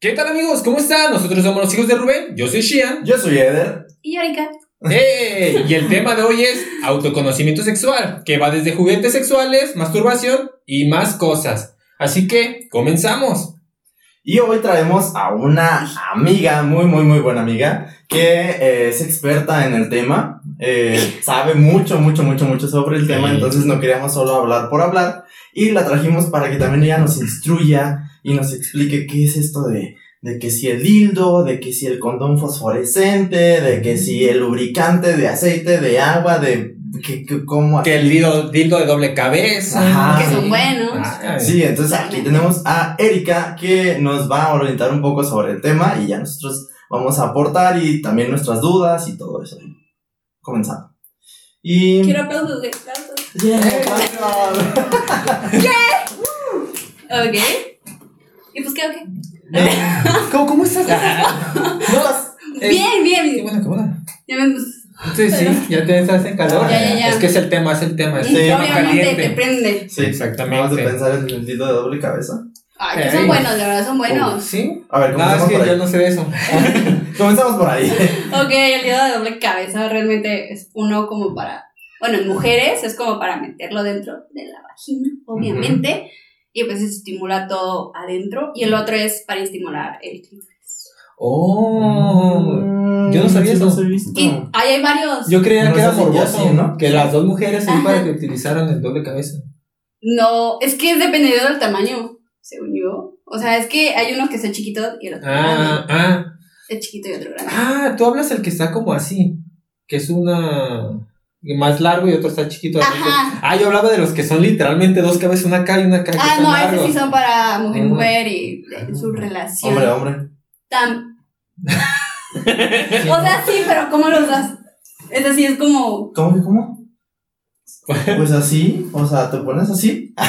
¿Qué tal amigos? ¿Cómo están? Nosotros somos los hijos de Rubén, yo soy Shian. Yo soy Eder. Y Erika. ¡Eh! Y el tema de hoy es autoconocimiento sexual, que va desde juguetes sexuales, masturbación y más cosas. Así que, comenzamos. Y hoy traemos a una amiga, muy, muy, muy buena amiga, que eh, es experta en el tema, eh, sabe mucho, mucho, mucho, mucho sobre el tema, entonces no queríamos solo hablar por hablar, y la trajimos para que también ella nos instruya y nos explique qué es esto de, de que si el dildo, de que si el condón fosforescente, de que si el lubricante de aceite, de agua, de que, que cómo... Que el dildo, dildo de doble cabeza. Ajá. que sí. son buenos. Ah, Sí, entonces aquí tenemos a Erika que nos va a orientar un poco sobre el tema y ya nosotros vamos a aportar y también nuestras dudas y todo eso. Comenzando. Y... Quiero aplausos de aplausos. Yeah, gracias. Ok. ¿Y pues qué, ok? ¿Cómo, cómo estás? No, Eh, bien, Qué bien. bueno, qué bueno. Ya pues, Sí, sí, ya te estás en calor. Ya, ya, ya. Es que es el tema, es el tema. Es Sí, el tema Obviamente te prende. Sí, Exactamente. Vamos a pensar en el dildo de doble cabeza. Ay, que son buenos, de verdad, son buenos. ¿Sí? A ver, Nada, es comencemos que por yo ahí. no sé de eso. Comenzamos por ahí. Ok, el dedo de doble cabeza realmente es uno como para. Bueno, en mujeres es como para meterlo dentro de la vagina, obviamente. Y pues estimula todo adentro. Y el otro es para estimular el clítoris. Oh. Yo no sabía Sí, eso. he visto. Y ahí hay varios. Yo creía No que era morboso, sí, ¿no? Que las dos mujeres ahí Ajá. para que utilizaran el doble cabeza. No, es que es dependiendo del tamaño, según yo. O sea, es que hay unos que son chiquitos y el otro Ah, grande. ah. Es chiquito y otro grande. Ah, tú hablas el que está como así. Que es una. Más largo y otro está chiquito. Ajá. Ah, yo hablaba de los que son literalmente dos cabezas, una acá y una acá. Ah, no, largos. esos sí son para mujer y mujer y de su relación. Hombre, hombre. Tam- O sea, sí, pero ¿cómo los das? Es así, es como. ¿Cómo cómo? Pues así, o sea, te pones así.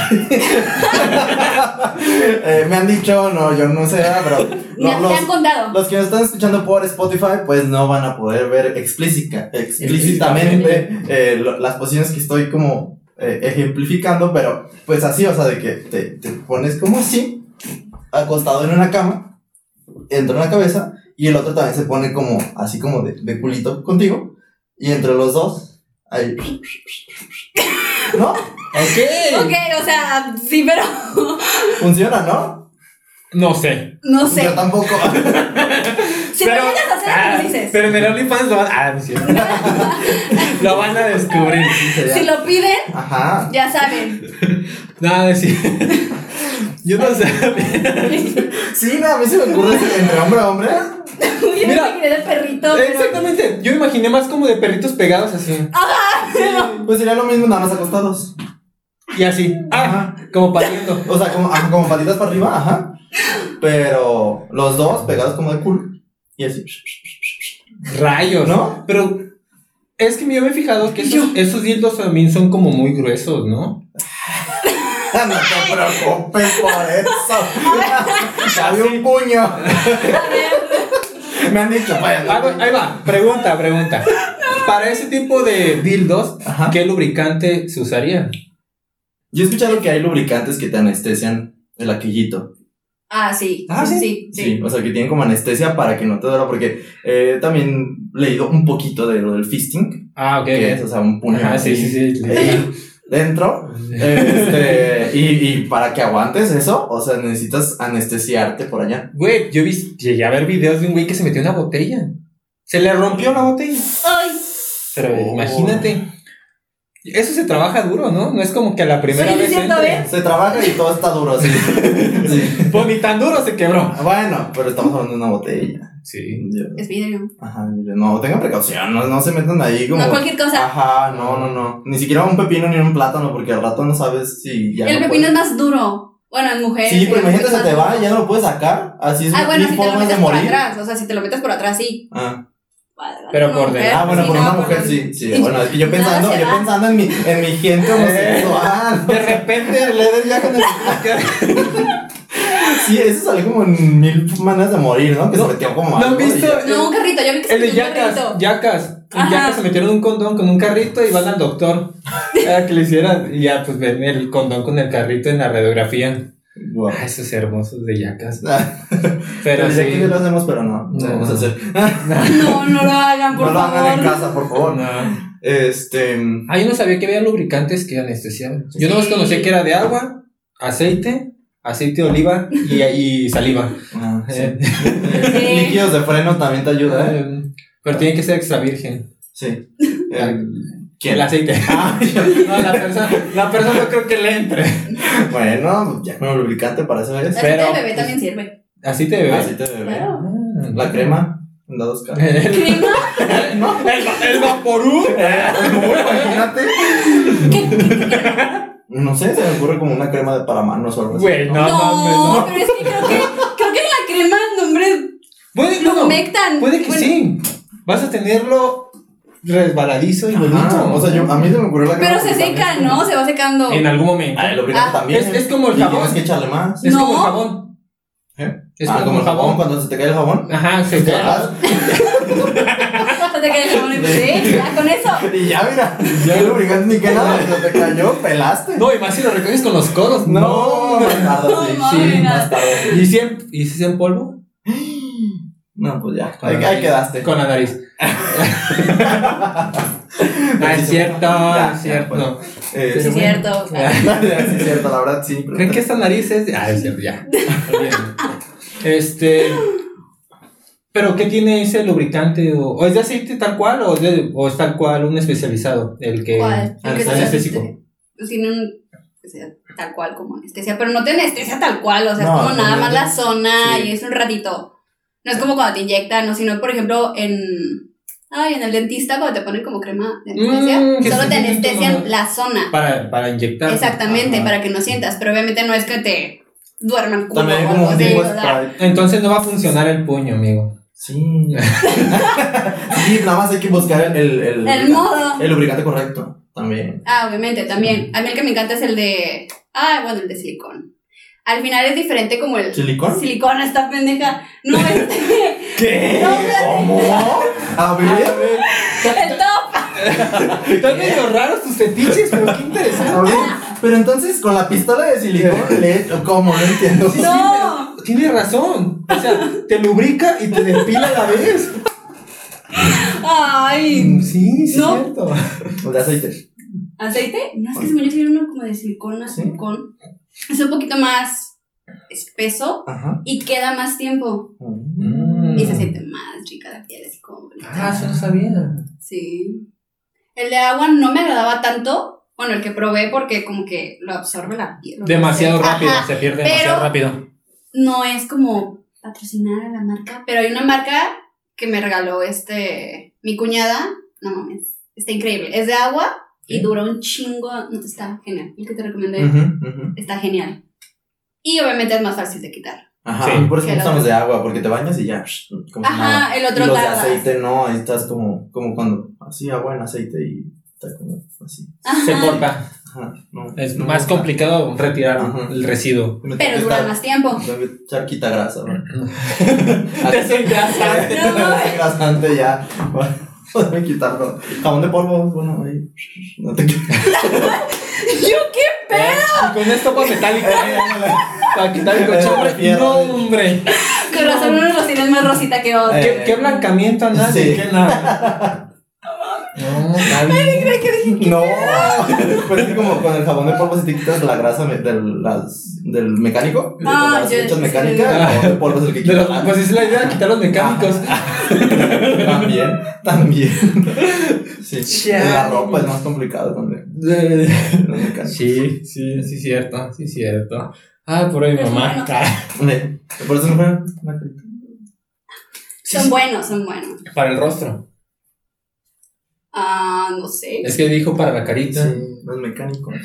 Eh, me han dicho, no, yo no sé, ¿verdad? pero Me, lo- me han los, contado. los que nos están escuchando por Spotify, pues no van a poder ver explícita, explícitamente eh, lo- las posiciones que estoy como eh, ejemplificando, pero pues así, o sea, de que te, te pones como así, acostado en una cama, entre una cabeza, y el otro también se pone como así como de, de culito contigo, y entre los dos, ahí. ¿No? Ok. Ok, o sea, sí, pero. Funciona, ¿no? No sé. No sé. Yo tampoco. Si lo llegas a hacer, ah, me dices. pero en el OnlyFans lo van, ah, no cierto. lo van a descubrir. Si lo piden, Ajá. ya saben. Nada, decir. Yo no sé. Sí, no, a mí se me ocurre entre hombre a hombre. Yo me Mira. imaginé de perrito, pero. Exactamente. Yo me imaginé más como de perritos pegados así. Pues sería lo mismo, nada más acostados. Y así. Ah, Ajá. como pariendo. O sea, como, ajá, como patitas para arriba, ajá. Pero los dos pegados como de culo. Y así. Rayos. ¿No? Pero es que yo me he fijado que esos, esos dildos también son como muy gruesos, ¿no? No te preocupes por eso. Cabe un puño. Me han dicho, vaya. va, ahí va. pregunta, pregunta. Para ese tipo de dildos, Ajá. ¿qué lubricante se usaría? Yo he escuchado que hay lubricantes que te anestesian el aquillito. Ah, sí. Ah, sí, ¿sí? sí, Sí, o sea, que tienen como anestesia para que no te duela, porque eh, también he leído un poquito de lo del fisting, Ah, ok. que es, o sea, un puño Ajá, sí, sí, sí. Dentro, este, y, y para que aguantes eso, o sea, necesitas anestesiarte por allá. Güey, yo vi, llegué a ver videos de un güey que se metió una botella. Se le rompió la botella. Ay, Pero Oh. imagínate. Eso se trabaja duro, ¿no? No es como que a la primera Sí, vez. entre. ¿eh? Se trabaja y todo está duro, sí. sí. Pues ni tan duro se quebró. Bueno, pero estamos hablando de una botella. Sí. Yo- es vidrio. Ajá, yo- no, tengan precaución, no, no se metan ahí como... No cualquier cosa. Ajá, no, no, no. Ni siquiera un pepino ni un plátano, porque al rato no sabes si ya el no pepino es más duro. Bueno, en mujeres. Sí, pero imagínate, se te va y ya no lo puedes sacar. Así es Ah, bueno, si te lo metes por atrás. O sea, si te lo metes por atrás, sí. Ah. Pero por dentro. Ah, bueno, sí, por no, una mujer sí, sí. Sí. Bueno, es que yo pensando, yo pensando en mi, en mi gente homosexual. De repente Eder ya con el. Sí, eso salió como en mil maneras de morir, ¿no? Que No, se metió como ¿no han visto? ya. No, un carrito. Yo vi que se El de metió un Yacas, carrito. Yacas. Yacas se metieron un condón con un carrito y van al doctor. Para que le hicieran. Y ya, pues ven el condón con el carrito en la radiografía. Wow. Ah, esos hermosos de yacas. Pero Pero desde sí. aquí lo hacemos, pero no. No, No. vamos a hacer. No, no lo hagan, por no lo hagan en favor. casa, por favor. No. Este. Ah, yo no sabía que había lubricantes que anestesiaban. Yo Sí. no conocía que era de agua, aceite, aceite de oliva y, y saliva. ah, sí. Eh, Sí. Líquidos de freno también te ayuda, ¿eh? eh, Pero tiene que ser extra virgen. Sí. Eh, El aceite. Ah, No, la persona, la persona no creo que le entre. bueno, ya con lubricante para eso es. Aceite de bebé también sirve. Aceite de bebé. Aceite de bebé. Claro. Ah. La crema, casos. El, ¿Crema? no, el, el vaporú. imagínate. No sé, se me ocurre como una crema de para manos o algo así. Güey, no, No, no. pero es que creo que, creo que la crema, no, hombre, Puede, lo no, humectan. puede que Bueno, sí. Vas a tenerlo resbaladizo y bonito. Ah, o sea, yo, a mí se me ocurrió la crema. Pero se seca, también- ¿no? Se va secando. En algún momento. Ah, el lubricante Ah, también. es- es como el jabón. Tienes que echarle más. Es No. como el jabón. ¿Eh? Es ah, como, como el jabón. cuando se te cae el jabón. Ajá, se Ah, Te cae el pues, sí, ya con eso. Y ya, mira. Ya lubricante ni que nada. Te cayó, pelaste. No, y más si lo recoges con los codos. No, No, no. ¿Y si en, y si es en polvo? No, pues ya. Ahí, ahí quedaste. Con la nariz. ah, es cierto, Ya, es cierto. ya, Sí, Eh, es cierto. sí, es cierto, la verdad sí. pero- ¿Creen que esta nariz es.? Ah, es cierto, ya. Olvídenlo. Este. ¿Pero qué tiene ese lubricante? ¿O, o es de aceite tal cual o es, de- o es tal cual un especializado? El que. ¿Cuál? anestésico. tiene un. sea tal cual como anestesia, pero no te anestesia tal cual, o sea, No, es como nada más la zona sí. y es un ratito. No es como cuando te inyectan, no, sino por ejemplo en. Ay, en el dentista cuando te ponen como crema de anestesia, Mm, solo te anestesian la zona. Para, para inyectar. Exactamente, Ajá. para que no sientas, pero obviamente no es que te duerman También como o sea. Entonces no va a funcionar el puño, amigo. Sí. sí, nada más hay que buscar el, el, el, El modo. el lubricante correcto. También. Ah, obviamente, también. A mí el que me encanta es el de. Ah, bueno, el de silicón. Al final es diferente como el. ¿Silicón? Silicón, esta pendeja. No, este. ¿Qué? No. ¿Cómo? A ver. el top. Están medio raros tus fetiches, pero qué A interesante. Pero entonces, con la pistola de silicón, le ¿cómo? No entiendo. No. Tienes razón. O sea, te lubrica y te despila a la vez. Ay. Sí, sí, No. es cierto. O de aceite. ¿Aceite? No, es que se me olvidó uno como de silicón a ¿Sí? silicón. Es un poquito más espeso Ajá. y queda más tiempo. Mm. Y se siente más rica la piel, así como bonita. Ah, eso no sabía. Sí. El de agua no me agradaba tanto. Bueno, el que probé porque como que lo absorbe la piel. Demasiado Ajá. rápido, se pierde pero- demasiado rápido. No es como patrocinar a la marca, pero hay una marca que me regaló este mi cuñada. No mames, está increíble. Es de agua y Sí. dura un chingo. No, está genial. El que te recomendé Ujú, ujú. está genial. Y obviamente es más fácil de quitar. Ajá, Sí. por eso otro. de agua, porque te bañas y ya. Como Ajá, nada. el otro y los de aceite no, estás como, como cuando, así agua en aceite y está como así. Se corta. Ajá, no. Es no más complicado retirar Ajá. el residuo. Pero dura más tiempo. Echar quita grasa, ¿no? Desengrasante. No. Desengrasante ya. Déjame quitarlo. Jabón de polvo, bueno, ahí. No te ¿Yo qué? Y con estopa metálica para quitar el cochambre. Fierro. No, hombre. Con razón uno los tienes más rosita que otro. Eh, ¿Qué, qué blancamiento a nadie? Sí. ¿Qué nada? No, nadie. No, pero es que como con el jabón de polvo si te quitas la grasa me- del, las, del mecánico, de Ah, las yo- echas sí. mecánica, el jabón de polvo es el que De quita. los- pues es la idea, quitar los mecánicos. También, también. Sí, Chale. la ropa es más complicado con el- los mecánicos. Sí, sí, sí, cierto, sí, cierto. Ah, por ahí Pero mamá. bueno. Eh, Por eso una carita. Son buenos, son buenos. Para el rostro. Ah, no sé. Es que dijo para la carita. Sí, los mecánicos.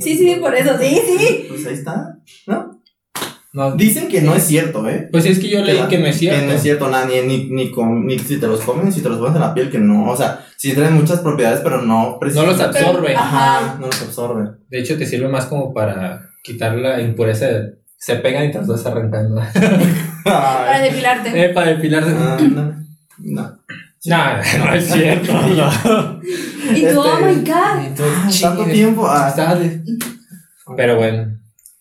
Sí, sí, por eso, sí, sí. Pues ahí está. ¿No? No, Dicen que no es cierto, ¿eh? pues es que yo leí que no es cierto. Que no es cierto, nada, ni, ni, ni, com- ni si te los comen, ni si te los pones en la piel, que no. O sea, sí traen muchas propiedades, pero no No los absorbe. Ajá. Ajá, no los absorbe. De hecho, te sirve más como para quitar la impureza. Se pegan y te las vas arrancando. Para depilarte. eh, para depilarse. ah, no, no. Nah, no es cierto. No. Y tú, oh este- my god. Entonces, Tanto tiempo. Ah. Pero bueno.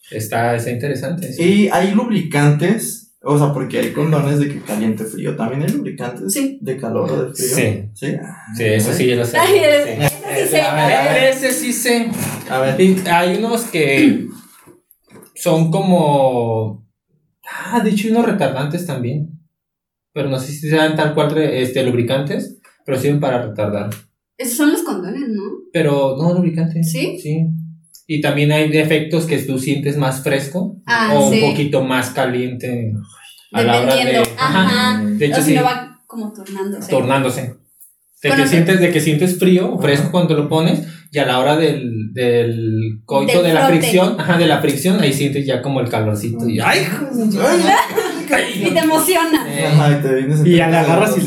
Está, está interesante. sí. Y hay lubricantes, o sea, porque hay condones de que caliente frío. También hay lubricantes Sí. de calor o de frío. Sí. Sí. Sí, eso sí, yo lo sé. Ay, el- Sí. ese sí sé. A ver, a ver. Ese sí sé. A ver. Y hay unos que son como. Ah, de hecho, hay unos retardantes también. Pero no sé si sean tal cual este, lubricantes, pero sirven para retardar. Esos son los condones, ¿no? Pero no lubricantes. ¿Sí? Sí. Y también hay efectos que tú sientes más fresco Ah, o sí. un poquito más caliente a la hora de. Ajá. De hecho, o si sí, no va como tornándose. tornándose. De Bueno, que, sí. sientes, de que sientes frío o fresco Ajá. cuando lo pones y a la hora del, del coito Del de la frote. fricción, ajá, de la fricción, ahí sientes ya como el calorcito y ¡ay! Y te emociona. Ajá, y te vienes y ya le agarras y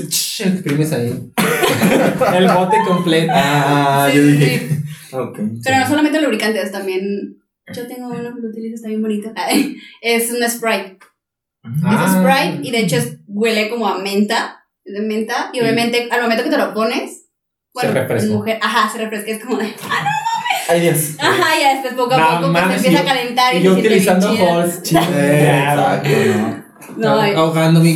exprimes ahí. el bote completo. Ah, Sí, yo sí, dije. sí. Ok. Pero no solamente lubricantes, también. Yo tengo uno que lo utilizo, está bien bonito. Es un spray. Ah. Es spray y de hecho es- huele como a menta. es De menta. Y Sí. obviamente al momento que te lo pones. Bueno, Se refresca. mujer, ajá, se refresca. Es como de. Ay, Dios. Ajá, ya después poco a No, poco pues, mames, se empieza a calentar y, Y yo utilizando halls, chido. Eh, exacto, ¿no? No, y- ahogándome.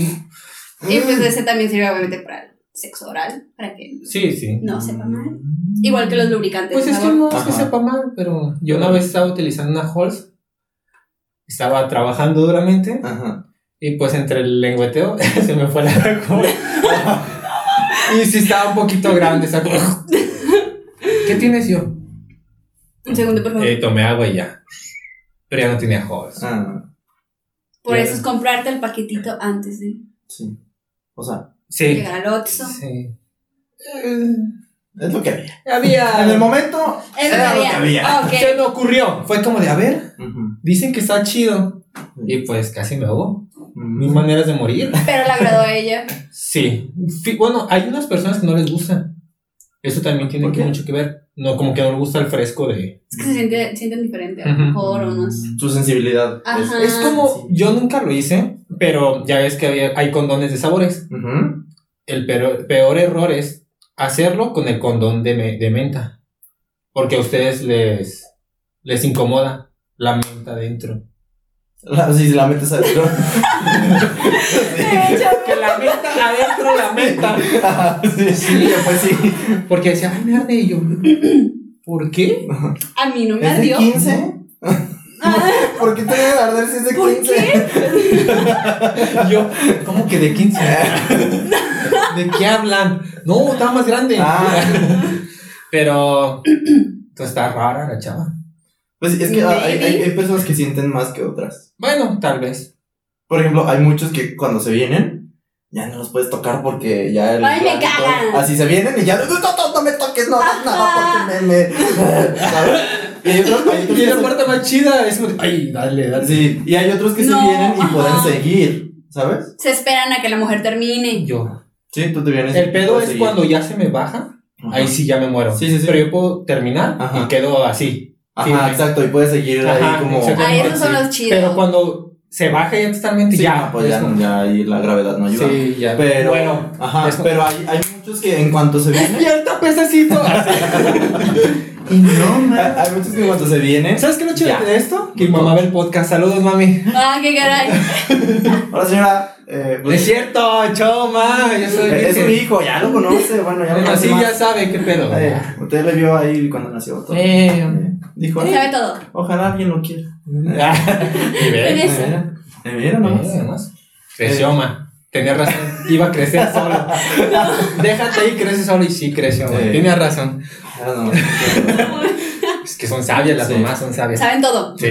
Y pues ese también sirve obviamente para el sexo oral, para que Sí, sí. no sepa mal. Igual que los lubricantes. Pues es que no es que sepa mal, pero yo una vez estaba utilizando una Halls, estaba trabajando duramente Ajá. y pues entre el lengüeteo se me fue la y sí estaba un poquito grande, sacó. ¿Qué tienes yo? Un segundo, por favor. Eh, tomé agua y ya. Pero ya no tenía Halls. Ah, por eso es comprarte el paquetito antes de sí. O sea, Sí. llegar al Oxxo. Sí. es lo que había. Había. En el momento, Es era lo lo que había. Ok. Se me ocurrió. Fue como de, a ver, dicen que está chido. Y pues casi me ahogo. Mis Ujú. maneras de morir. Pero le agradó a ella. Sí. Bueno, hay unas personas que no les gusta. Eso también tiene mucho que ver. No, como que no les gusta el fresco de. Es que se siente, sienten diferente. A lo mejor o no sé. Su sensibilidad. Ajá. Es como, yo nunca lo hice, pero ya ves que había- hay condones de sabores. El peor, peor error es hacerlo con el condón de, me- de menta. Porque a ustedes les, les incomoda la menta dentro. La, sí, la metes adentro. De hecho, la menta adentro, la menta. Ajá, sí, sí, pues sí. Porque decía, ay, me arde y yo. ¿Por qué? a mí no me ¿Es de ardió. 15? Ah, ¿Por qué te debe arder si es de ¿Por 15? Y yo, ¿cómo que de 15? ¿De qué hablan? No, estaba más grande. Ah. Pero está rara la chava. Pues es que hay, hay- hay personas que sienten más que otras. Bueno, tal vez. Por ejemplo, hay muchos que cuando se vienen, ya no los puedes tocar porque ya el. Ay, me cagan. Así se vienen y ya. No, no, no, no me toques, no hagas nada porque me. me ¿sabes? Y hay otros, hay otros Y que la se- parte más chida es como, ay, dale, dale. Sí, y hay otros que No, se vienen y ajá. pueden seguir, ¿sabes? se esperan a que la mujer termine. Yo. Sí, tú te vienes. El pedo es seguir. cuando ya se me baja, Ajá. ahí sí ya me muero. Sí, sí, sí. Pero yo puedo terminar Ajá. y quedo así. Ajá, firme. exacto, y puedes seguir Ajá, ahí como. Ay, esos son los chidos. Pero cuando se baja ya totalmente, Sí, ya. no, pues ya, como- ya ahí la gravedad no ayuda. Sí, ya. Pero, bueno, ajá, como- pero hay, hay muchos que en cuanto se vienen. ya está pesacito. y no, hay, hay muchos que en cuanto se vienen. ¿Sabes qué es lo chido de esto? Que mi mamá ve el podcast. Saludos, mami. Ah, qué caray. Hola señora. Eh, es cierto, choma. Yo soy es virgen. su hijo, ya lo conoce. Bueno, ya lo Bueno, conoce así más. ya sabe qué pedo. Eh, usted le vio ahí cuando nació. todo. Eh. Dijo, Sabe todo. ojalá alguien lo quiera. Y ve, ¿Ves? Eh, mira, eh, nomás. Creció, ma. Tenía razón. Iba a crecer solo. Déjate ahí, crece solo. Y sí, creció, ma. Eh. Tenía razón. Ah, no, Es que son sabias, las Sí. mamás son sabias. Saben todo. Sí.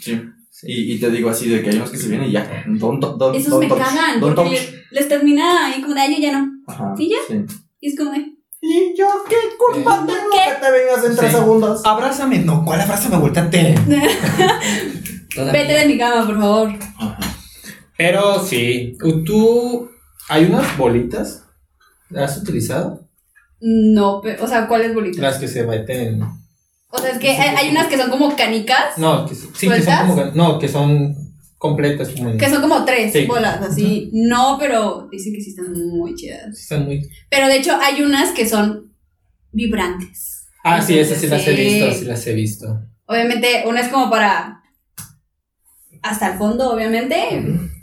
Sí. Y, y te digo así de que hay unos que se vienen y ya. Don't, to- don't, Esos me touch, cagan. Porque les termina ahí como de ay, yo ya no. Ajá. ¿Y ya? Sí. Y es como de. ¿Y yo qué culpa ¿Por tengo qué? que te vengas en tres segundos? Abrázame. No, ¿cuál abrázame? Vuéltate. Vete de mi cama, por favor. Ajá. Pero sí. Tú. Hay unas bolitas. ¿Las has utilizado? No, pero, o sea, ¿cuáles bolitas? Las que se meten. O sea, es que hay, hay unas que son como canicas, No, que, sí, que son como. No, que son completas. Como que son como tres Sí. bolas, así. No, pero dicen que sí están muy chidas. Sí, están muy. Pero de hecho hay unas que son vibrantes. Ah, sí, esas sí las he visto. Sí las he visto. Obviamente, una es como para hasta el fondo, obviamente.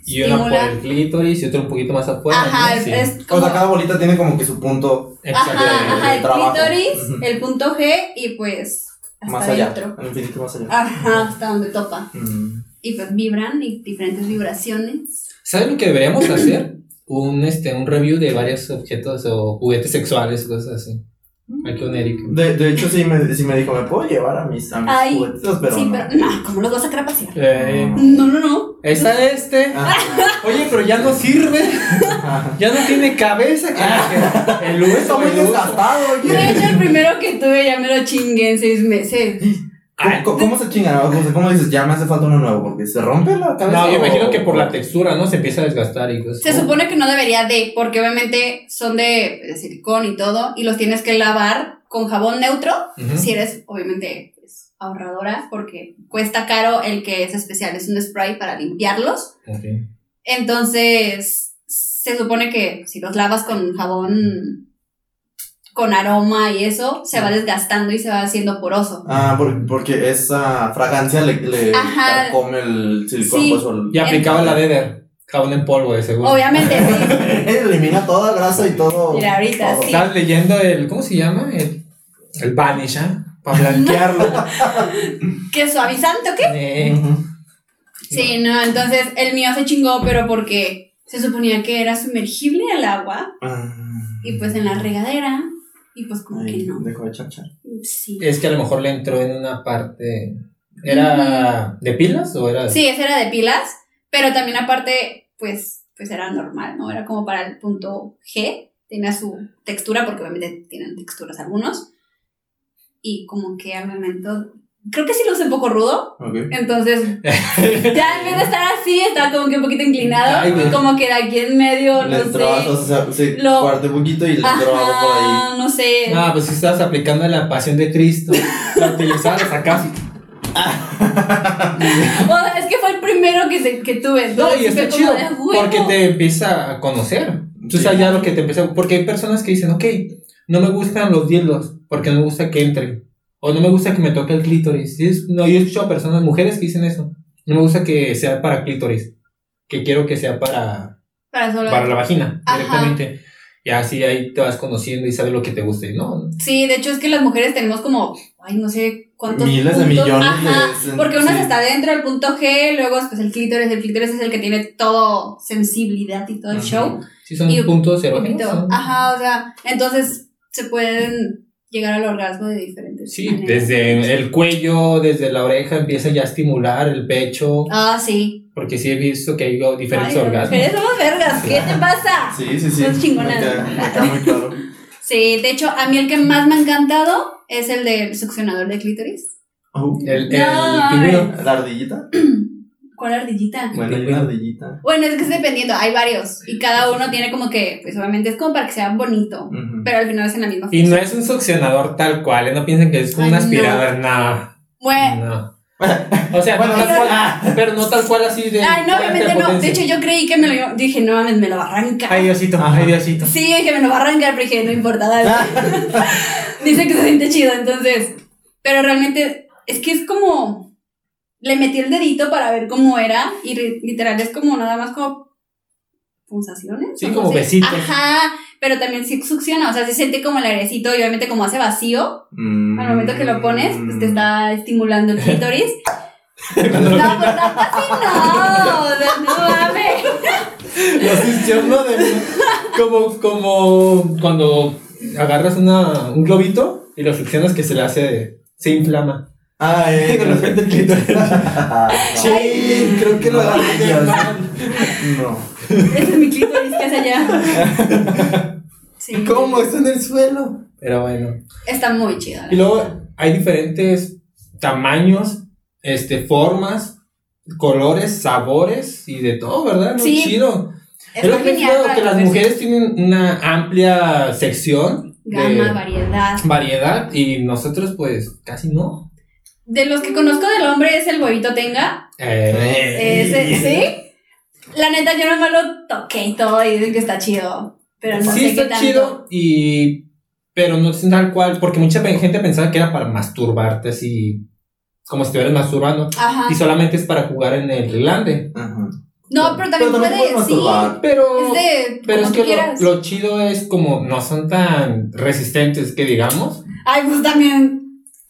Y una por el clítoris y otro un poquito más afuera. Ajá, ¿no? Sí. es O sea, cada bolita tiene como que su punto Exacto. Ajá, ajá, el trabajo. clítoris, el punto G y pues hasta más allá. adentro. Al infinito más allá. Ajá, hasta donde topa. Mm. Y pues vibran y diferentes vibraciones. ¿Saben lo que deberíamos hacer? Un, este, un review de varios objetos o juguetes sexuales, cosas así. Aquí con Eric. De, de hecho, sí me, sí me dijo, me puedo llevar a mis, a mis Ay, pero sí, no. pero no, ¿cómo los vas a pasear? Eh, No, no, no. está este. Ah, Oye, pero ya no sirve. ajá. Ya no tiene cabeza. que- que el uso, Está muy desgastado, De hecho, el primero que tuve ya me lo chingué en seis meses. Ay, ¿Cómo, cómo se chingan? O sea, ¿Cómo dices? Ya me hace falta uno nuevo, porque se rompe la cabeza. No, yo imagino que por la textura, ¿no? Se empieza a desgastar y cosas. Se supone que no debería de, porque obviamente son de, de silicón y todo, y los tienes que lavar con jabón neutro, si eres obviamente pues, ahorradora, porque cuesta caro el que es especial, es un spray para limpiarlos. Entonces, se supone que si los lavas con jabón con aroma y eso, se va desgastando y se va haciendo poroso. Ah, por- porque esa fragancia le, le come el silicón, Sí. pues, o el- Y aplicaba la Deder. Jabón en polvo, de seguro. Obviamente, sí. Elimina toda grasa y todo. Mira, ahorita todo. sí. Estás leyendo el. ¿Cómo se llama? El, el Vanish, ¿ah? Para blanquearlo. ¿Qué suavizante o qué? Eh. Sí, no, entonces el mío se chingó, pero porque se suponía que era sumergible al agua Ah. y pues en la regadera y pues como Ay, que no. Dejó de chachar. Sí. Es que a lo mejor le entró en una parte. ¿Era de pilas o era.? Sí, ese era de pilas, pero también aparte pues pues era normal, ¿no? Era como para el punto G, tenía su textura porque obviamente tienen texturas algunos y como que al momento creo que sí lo usé un poco rudo, Ok. entonces ya en vez de estar así estaba como que un poquito inclinado Ay, como que de aquí en medio no sé. o sea, sí, Lo- parte un poquito y le entró algo por ahí. Ajá, no sé. Ah, pues si estabas aplicando la pasión de Cristo. La utilizabas acá así. O sea, es que fue el primero que, se, que tuve. No, y está chido. "Ah. Porque te empieza a conocer. Tú Sí. sabes ya lo que te empieza. Porque hay personas que dicen, ok, no me gustan los dildos. Porque no me gusta que entren. O no me gusta que me toque el clítoris. Sí, No, yo he escuchado personas, mujeres que dicen eso. No me gusta que sea para clítoris. Que quiero que sea para, Para solo. para la vagina, Ajá. directamente. Y así ahí te vas conociendo y sabes lo que te gusta y no. Sí, de hecho es que las mujeres tenemos como, ay, no sé cuántos Miles de puntos. millones Ajá, de- porque una sí. está dentro del punto G, luego pues el clítoris, el clítoris es el que tiene todo sensibilidad y todo el show. Sí, son Y- puntos Un erógenos. Ajá, o sea, entonces se pueden llegar al orgasmo de diferentes Sí, desde el cuello, desde la oreja empieza ya a estimular el pecho. Ah, sí. Porque sí he visto que hay diferentes Ay, orgasmos. mujeres somos vergas, ¿qué te pasa? Sí, sí, sí. Son chingonas. Claro. Sí, de hecho, a mí el que más me ha encantado es el del succionador de clítoris. Uh, El, el No, pingüino. la ardillita. ¿Cuál ardillita? Bueno, hay una ardillita. Bueno, es que es dependiendo, hay varios. Y cada uno tiene como que, pues obviamente es como para que sea bonito. Pero al final es en la misma Y no es un succionador tal cual, ¿eh? no piensen que es como Ay, una no. aspiradora, no. Bueno, No. O sea, Bueno, no tal pero- cual, pero no tal cual así de. ay, no, obviamente no. De hecho, yo creí que me lo iba- dije, no mames, me lo va a arrancar. Ay, Diosito, Ajá. ay, Diosito. Sí, dije, me lo va a arrancar, pero dije, no importa, dale. Dice que se siente chido, entonces. Pero realmente, es que es como. Le metí el dedito para ver cómo era. Y literal es como nada más como. Pulsaciones. Sí, como besitos. Ajá, pero también sí succiona. O sea, se siente como el airecito. Y obviamente, como hace vacío. Mm. Al momento que lo pones, pues te está estimulando el clítoris. no, pues tanto así no. No mames. Lo succionó de. Como, como cuando agarras una, un globito y lo succionas que se le hace. Se inflama. Ah, eh. De repente el clítoris. Sí, creo que lo No, agarré de Dios. mal. No. Ese es mi clítoris que hace allá. Sí. ¿Cómo? Está en el suelo. Pero bueno. Está muy chida. Y luego hay diferentes tamaños, este, formas, colores, sabores y de todo, ¿verdad? Muy Sí. chido. Es lo que genial creo que las mujeres tienen una amplia sección Gama, de variedad. variedad y nosotros pues casi no. De los que conozco del hombre es el huevito tenga. Eh, Ese, ¿Sí? La neta, yo nomás lo toqué y todo y dicen que está chido. Pero no sí, sé qué está tanto. chido y... Pero no es tal cual, porque mucha gente pensaba que era para masturbarte así como si estuvieras masturbando. Ajá. Y solamente es para jugar en el glande. Ajá. No, pero también puede, puedes sí. Pero, Es de pero como es tú que quieras. lo, lo chido es como no son tan resistentes que digamos. Ay, pues también.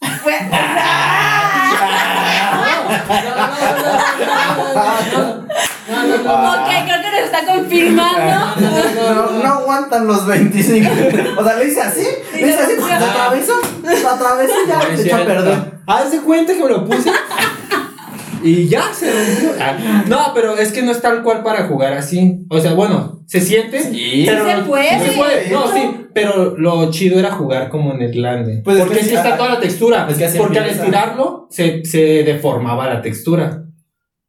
Ok, creo que nos está confirmando. No, no aguantan los 25. O sea, le hice así, le hice así, atravesó, se atravesó y ya se echó a perder. Haz de cuenta que me lo puse. Y ya se rompió. Ah, No, pero es que no es tal cual para jugar así. O sea, bueno, se siente. Sí. pero se lo- puede. sí se puede. No, sí, pero lo chido era jugar como en el glande. Pues es porque que sí está ah, toda la textura. es que así porque al empieza. estirarlo se, se deformaba la textura.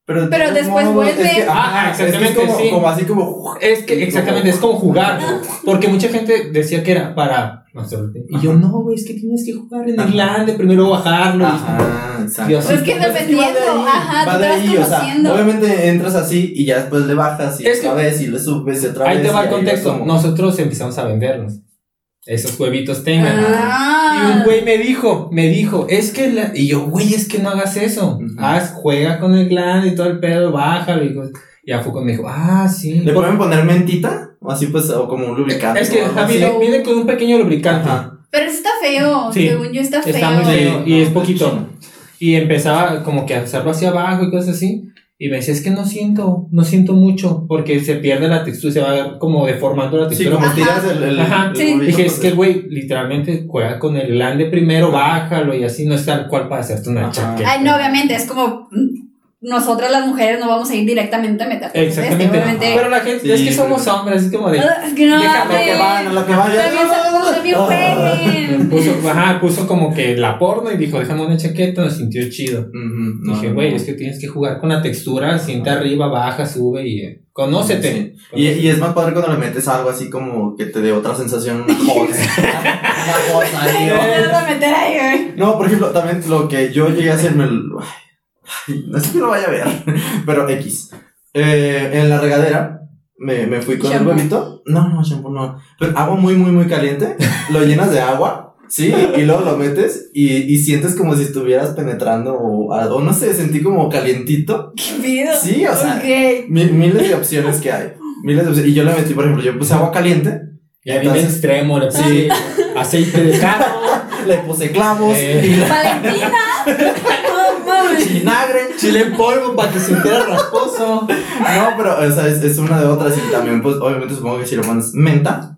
Pero, de Pero después modos, vuelve. Es que, Ajá, ajá, es que es exactamente, como, sí. como así como. Es que exactamente, es como jugar. Porque mucha gente decía que era para masturbarte. Y yo, no, güey, es que tienes que jugar en glande, primero bajarlo. y- Ajá, exacto. Dios. Pues es que dependiendo, ajá, va tú de te vas ahí, o sea, conociendo. obviamente entras así y ya después le bajas y Es que- otra vez y le subes y otra vez. Ahí te va el contexto. como- Nosotros empezamos a venderlos. Esos huevitos tengan. Ah. Y un güey me dijo, me dijo, es que la... Y yo, güey, es que no hagas eso. Haz, juega con el glande y todo el pedo, bájalo. Y y ya Foucault me dijo, ah, sí. ¿Le pueden poner mentita? O así pues, o como un lubricante. Es que ajá, viene, viene con un pequeño lubricante. Ajá. Pero eso está feo, Sí. según yo está feo. Está muy feo. Y no, es poquito. Y empezaba como que a hacerlo hacia abajo y cosas así. Y me decía, es que no siento, no siento mucho, porque se pierde la textura, se va como deformando la Sí, textura. como Ajá. tiras el. el Ajá, el sí. Dije, pues, es que el güey literalmente juega con el glande primero, bájalo y así no es tal cual para hacerte una chaqueta. Ay, no, obviamente, es como mm, nosotras las mujeres no vamos a ir directamente a meter. Exactamente. obviamente. Pero la gente, es Sí, que somos hombres, es como de. Ah, es que no, Déjame Lo que van, a lo que van. Jueguen. Puso, ajá, puso como que la porno y dijo, déjame una chaqueta, nos sintió chido. No, Dije, güey, no. es que tienes que jugar con la textura, siente arriba, baja, sube y eh, conócete. Sí. Y, y es más padre cuando le metes algo así como que te dé otra sensación, una cosa. una cosa ahí, No por ejemplo, también lo que yo llegué a hacerme. no sé que lo vaya a ver, pero X. Eh, en la regadera me, me fui con Shampoo. el huevito. No, no, shampoo no. Pero agua muy, muy, muy caliente. Lo llenas de agua. Sí, y luego lo metes y, y sientes como si estuvieras penetrando o, o no sé, sentí como calientito. ¿Qué pido? Sí, o sea, mi- miles de opciones que hay. Miles de opciones. Y yo le metí, por ejemplo, yo puse agua caliente, Ya bien Entonces- extremo, le puse Sí. aceite de carro. le puse clavos Eh. y la Valentina. No vinagre. Chile en polvo para que sintiera rasposo. No, pero, o sea, es, es una de otras y también, pues, obviamente supongo que si le pones menta,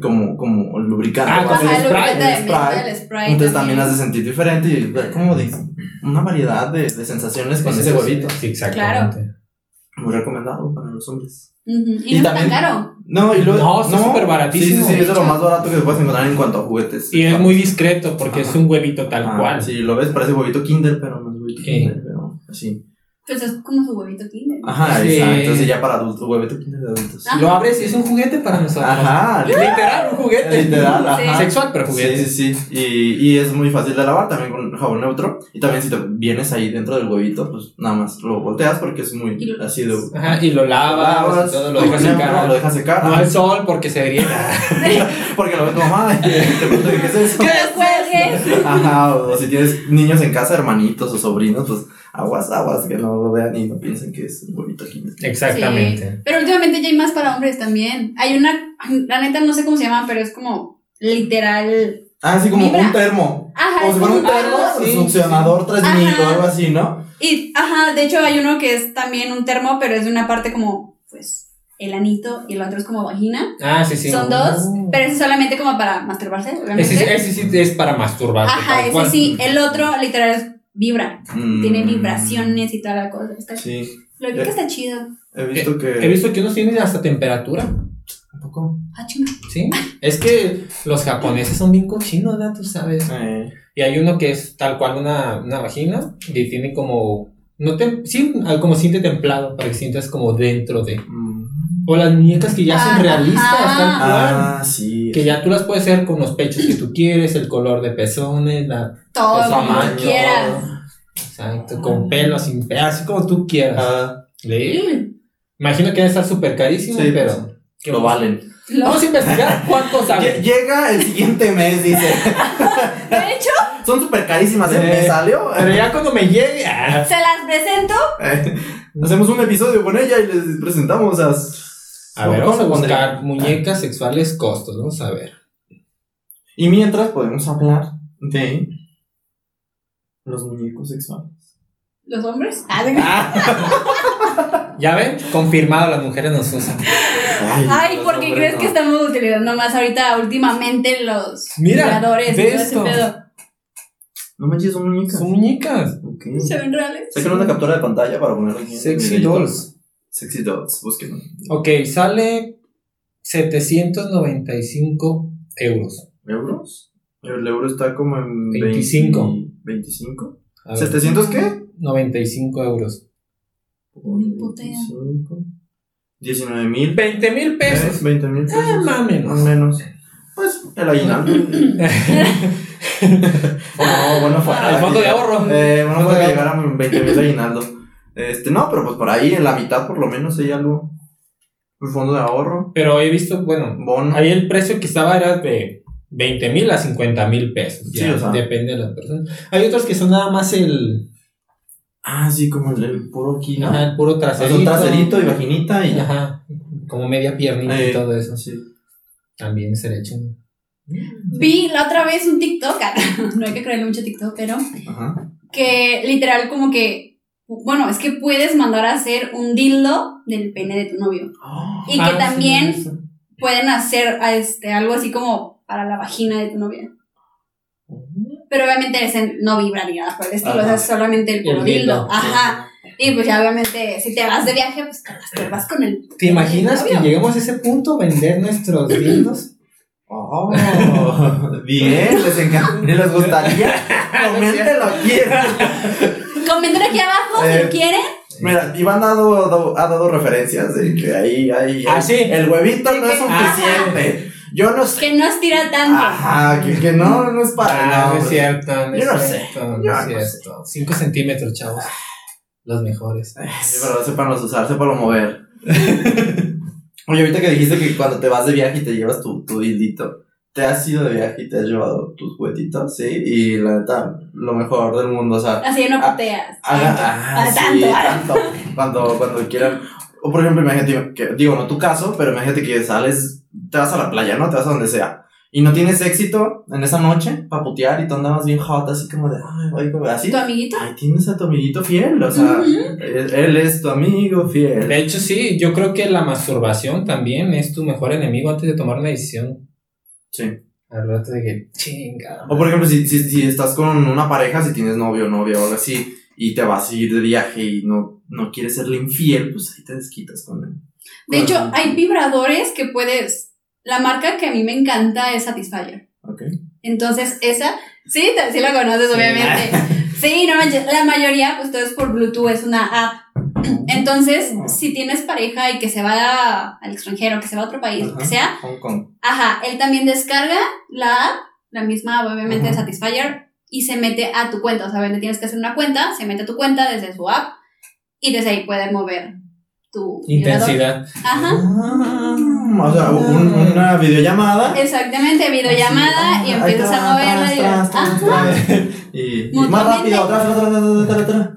como, como lubricante. Ah, como Ajá, hacer el spray, lubricante de el menta, spray. el spray. Entonces también hace sentir diferente y como de una variedad de, de sensaciones con ese huevito. Sí, exactamente. Muy recomendado para los hombres. Ujú. Y, Y no también- tan caro. No, y luego. No, está súper baratísimo. Sí, sí, sí, es de lo más barato que puedes encontrar en cuanto a juguetes. Y es muy discreto porque es un huevito tal Ah, cual. Sí, lo ves, parece huevito Kinder, pero no huevito Sí. Kinder, pero así. Pues es como su huevito kinder. Ajá, Sí. exacto. Entonces ya para adultos, huevito Kinder de adultos. Ah. Lo abres y es un juguete para nosotros. Ajá, Literal, un juguete. Literal, ajá. Sexual, pero juguete. Sí, sí, sí. Y, y es muy fácil de lavar también con jabón neutro. Y también si te vienes ahí dentro del huevito, pues nada más lo volteas porque es muy lo- así de. Ajá, y lo lavas, y todo, lo dejas Lo secar. dejas secar. No ajá, al sol porque se griega. Porque lo ve tu mamá y te pregunta qué es eso. ¡Que lo Ajá, o, o si tienes niños en casa, hermanitos o sobrinos, pues aguas, aguas, que no lo vean y no piensen que es un huevito Kinder. Exactamente. Sí. Pero últimamente ya hay más para hombres también. Hay una, la neta no sé cómo se llama, pero es como literal. Ah, así como Vibra. un termo. Ajá, Como es si fuera un termo, Ah, sí, succionador 3000 o algo así, ¿no? Y, ajá, de hecho hay uno que es también un termo, pero es de una parte como, pues, el anito y el otro es como vagina. Ah, sí, sí. Son dos, pero ese es solamente como para masturbarse. Ese, ese sí es para masturbarte. Ajá, ese cual. sí. El otro literal es vibra. Mm. Tiene vibraciones y toda la cosa. Está, Sí, Lo vi que está chido. he visto que. He visto que unos tienen hasta temperatura. Un poco. Ah, chinga. Sí. Es que los japoneses son bien cochinos, ¿verdad? Tú sabes. Eh, Y hay uno que es tal cual una, una vagina y tiene como. No te, sí, como siente templado para que sientas como dentro de. mm. O las muñecas que ya son Ajá. realistas, tal cual. Ah, sí. Que ya tú las puedes hacer con los pechos que tú quieres, el color de pezones, la, Todo el tamaño. tú quieras. Exacto, con pelo, sin pelo, así como tú quieras. Ah, Sí. Imagino que debe estar súper carísimo, Sí, pero. pues. ¿Qué Lo valen. Lo- Vamos a investigar cuánto sale. Llega el siguiente mes, dice. de hecho, Son súper carísimas, ¿eh? Eh, ¿Me salió? Pero ya cuando me llegue. ah, se las presento. Eh, Hacemos un episodio con ella y les presentamos a. A ver, vamos a buscar muñecas sexuales costos. Vamos a ver. Y mientras podemos hablar de los muñecos sexuales. ¿Los hombres? Ah, Ya ven, confirmado, las mujeres nos usan. Ay, los ¿por qué hombres crees no. que estamos utilizando más ahorita últimamente los Mira, vibradores y esto. pedo? No manches, son muñecas. Son muñecas. Ok. ¿Se ven reales? Saquen una captura de pantalla para ponerlo aquí. Sexy dolls. Sexy dolls, búsquenlo. Ok, sale 795 euros. ¿Euros? El euro está como en 25. 20 ¿25? A ver, ¿700 qué? 95 euros. Ni puta idea. 25. 19 mil. 20 mil pesos. 20 mil pesos. Ah, más o menos. Más o menos. Pues el aguinaldo. no, bueno, fuera. El fondo de ahorro. Eh, bueno, Fondo puede de llegar a 20 mil de aguinaldo. Este, no, pero pues por ahí, en la mitad por lo menos hay algo. Un fondo de ahorro. Pero he visto, bueno, Bono. ahí el precio que estaba era de 20 mil a 50 mil pesos. Sí, Ya, o sea. Depende de las personas. Hay otros que son nada más el, Ah, sí, como el, el puro aquí, ¿no? ajá, el puro traserito. un traserito y vaginita y. Ajá, como media piernita Eh, y todo eso. Sí. También se le echan. Vi la otra vez un TikTok, no hay que creerle mucho TikTok, pero Ajá. que literal como que, bueno, es que puedes mandar a hacer un dildo del pene de tu novio. Y que Ah, sí, también eso. pueden hacer este, algo así como para la vagina de tu novia. Pero obviamente ese no vibra ni nada por el estilo, Ajá. o sea, es solamente el puro El dildo. dildo. Ajá. Y pues ya obviamente si te vas de viaje, pues te vas con el... ¿Te imaginas que lleguemos a ese punto, vender nuestros dildos? Oh, bien, les encanta. ¿Les gustaría? Coméntenlo aquí. Comenten aquí abajo si Eh, lo quieren. Mira, Iván ha dado, ha dado referencias de que ahí, ahí, Ah, sí. el huevito no es Ajá. suficiente. Yo no sé. Que no estira tanto. Ajá, que, que no, no es para. Ah, no es hombre. cierto, no es Yo no sé. cierto, no Yo es no cierto. 5 centímetros, chavos. Los mejores. Sí, pero sépanlos usar, sépanlo mover. Oye, ahorita que dijiste que cuando te vas de viaje y te llevas tu, tu dildito, te has ido de viaje y te has llevado tus juguetitos, sí, y la neta, lo mejor del mundo, o sea, Así no haga, Tanto, ah, para sí, tanto, tanto, cuando, cuando quieran, o por ejemplo, imagínate, que, digo, no tu caso, pero imagínate que sales, te vas a la playa, ¿no? Te vas a donde sea, y no tienes éxito en esa noche para putear y tú andabas bien hot, así como de, ay, oigo, así, ¿Tu amiguito? Ahí tienes a tu amiguito fiel, o sea, Ujú. él, él es tu amigo fiel. De hecho, sí, yo creo que la masturbación también es tu mejor enemigo antes de tomar una decisión. Sí. Al rato de que, chingada. O por ejemplo, si, si, si estás con una pareja, si tienes novio o novia o algo así, y te vas a ir de viaje y no, no quieres serle infiel, pues ahí te desquitas con él. De hecho, hay vibradores que puedes. La marca que a mí me encanta es Satisfyer. Ok. Entonces, esa, sí, sí la conoces, Sí. obviamente. Sí, no manches, la mayoría, pues todo es por Bluetooth, es una app. Entonces, si tienes pareja y que se va a- al extranjero, que se va a otro país, lo que sea, Hong Kong. ajá, él también descarga la app, la misma, obviamente, de. Satisfyer, y se mete a tu cuenta. O sea, tienes que hacer una cuenta, se mete a tu cuenta desde su app, y desde ahí puede mover tu vibrador. Intensidad. Ajá. Ah, o sea, un- una videollamada. Exactamente, videollamada y Así, ah, empiezas ahí a moverla. y-. Y, y más rápido, tras, tras, tras, tras, tras.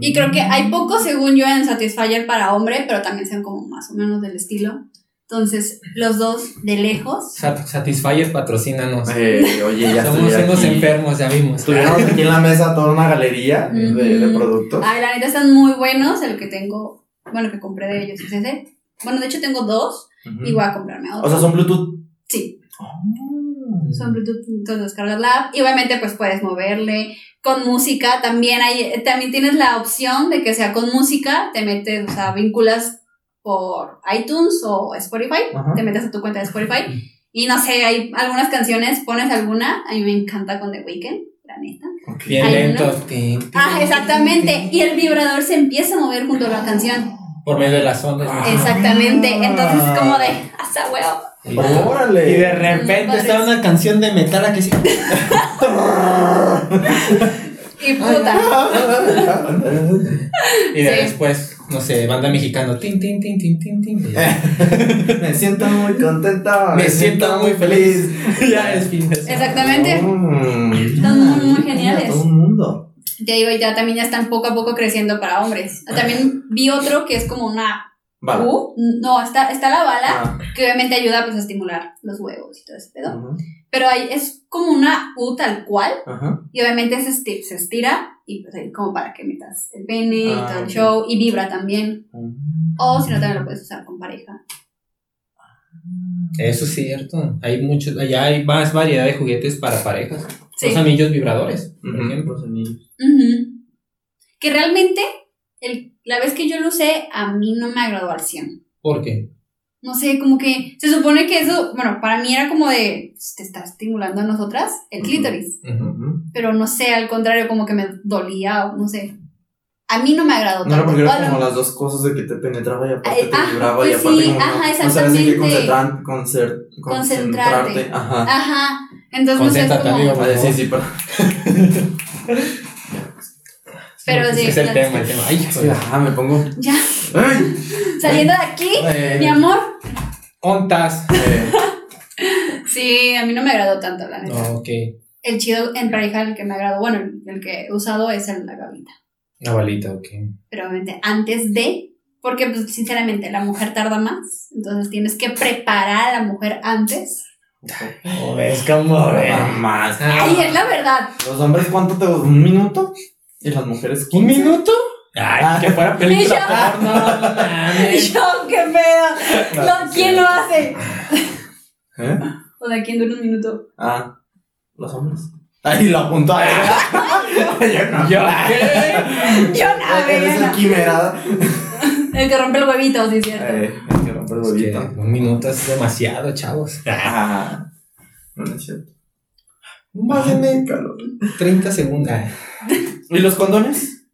Y creo que hay poco, según yo, en Satisfyer para hombre, pero también sean como más o menos del estilo. Entonces, los dos de lejos. Sat- Satisfyer patrocínanos. Eh, oye, ya Somos unos enfermos, ya vimos. Tuviéramos aquí en la mesa toda una galería de, de productos. Ay, la neta están muy buenos. El que tengo, bueno, que compré de ellos es ese. Bueno, de hecho tengo dos Ujú. y voy a comprarme otro. O sea, son Bluetooth. sí, Oh. son Bluetooth, entonces descargas la app y obviamente pues puedes moverle con música. También hay, también tienes la opción de que sea con música. Te metes, o sea, vinculas por iTunes o Spotify. Ajá. te metes a tu cuenta de Spotify y no sé, hay algunas canciones, pones alguna, a mí me encanta con The Weeknd, la neta. Bien lentos. tin, Ah, exactamente, y el vibrador se empieza a mover junto a la canción. Por medio de las ondas. Ah. Exactamente, entonces es como de, hasta huevo. Y, Órale. y de repente está una canción de metal aquí sí. Y puta. Y de Sí. después no sé, banda mexicana, tin, tin, tin, tin, tin, tin. Me siento muy contenta. Me siento muy feliz. ya es fin de semana. Exactamente. Mm, Están muy, muy geniales. Todo el mundo. Te digo, ya también ya están poco a poco creciendo para hombres. También vi otro que es como una U. No, está, está la bala, Ah, que obviamente ayuda pues a estimular los huevos y todo ese pedo. Pero ahí es como una U tal cual. Y obviamente se, se estira y pues ahí como para que metas el pene y Ah, todo el show. Y vibra también. O si no, también lo puedes usar con pareja. Eso es cierto. Hay muchos, allá hay más variedad de juguetes para parejas. Sí. Los anillos vibradores, por ejemplo. los anillos. Que realmente, el, la vez que yo lo usé, a mí no me agradó al 100. ¿Por qué? No sé, como que se supone que eso, bueno, para mí era como de, pues, te está estimulando a nosotras el Ujú. clítoris. Ujú. Ujú. Pero no sé, al contrario, como que me dolía o no sé. A mí no me agradó No tanto. porque O era como las dos cosas de que te penetraba y aparte Ay, te ajá, vibraba pues y aparte sí, como ajá, no, no sabes en qué exactamente. concentrar, concer- Concentrarte. concentrarte. Ajá. Ajá. Entonces no sé, amigo. como... Vale, sí, sí, pero. Es sí, es el tema, el tema. Ay, Sí, ajá, me pongo. Ya, ¡Ay! saliendo de aquí, Eh, mi amor. Ontas. eh, Sí, a mí no me agradó tanto, la neta. Ok. El chido en pareja, el que me agradó, bueno, el, que he usado es el la gavita. Una balita, ok. Pero obviamente antes de, porque pues sinceramente la mujer tarda más, entonces tienes que preparar a la mujer antes. ¿Cómo ves? ¿Cómo ves? Más. Ay, es la verdad. ¿Los hombres cuánto te ¿Un minuto? ¿Y las mujeres ¿Un 15? minuto? Ay, que fuera película Y yo- porno, no mames. yo, qué pedo. No, ¿Quién lo hace? ¿Eh? O sea, ¿quién dura un minuto? Ah, los hombres. Ahí lo apuntó a él. Yo no. ¿Yo qué? Yo no, Eres el quimera. El que rompe el huevito, sí es cierto. Eh, el que rompe el Es que huevito. un minuto es demasiado, chavos. Ah, no no es cierto. Calor. 30 segundos. Ay, ¿Y los condones?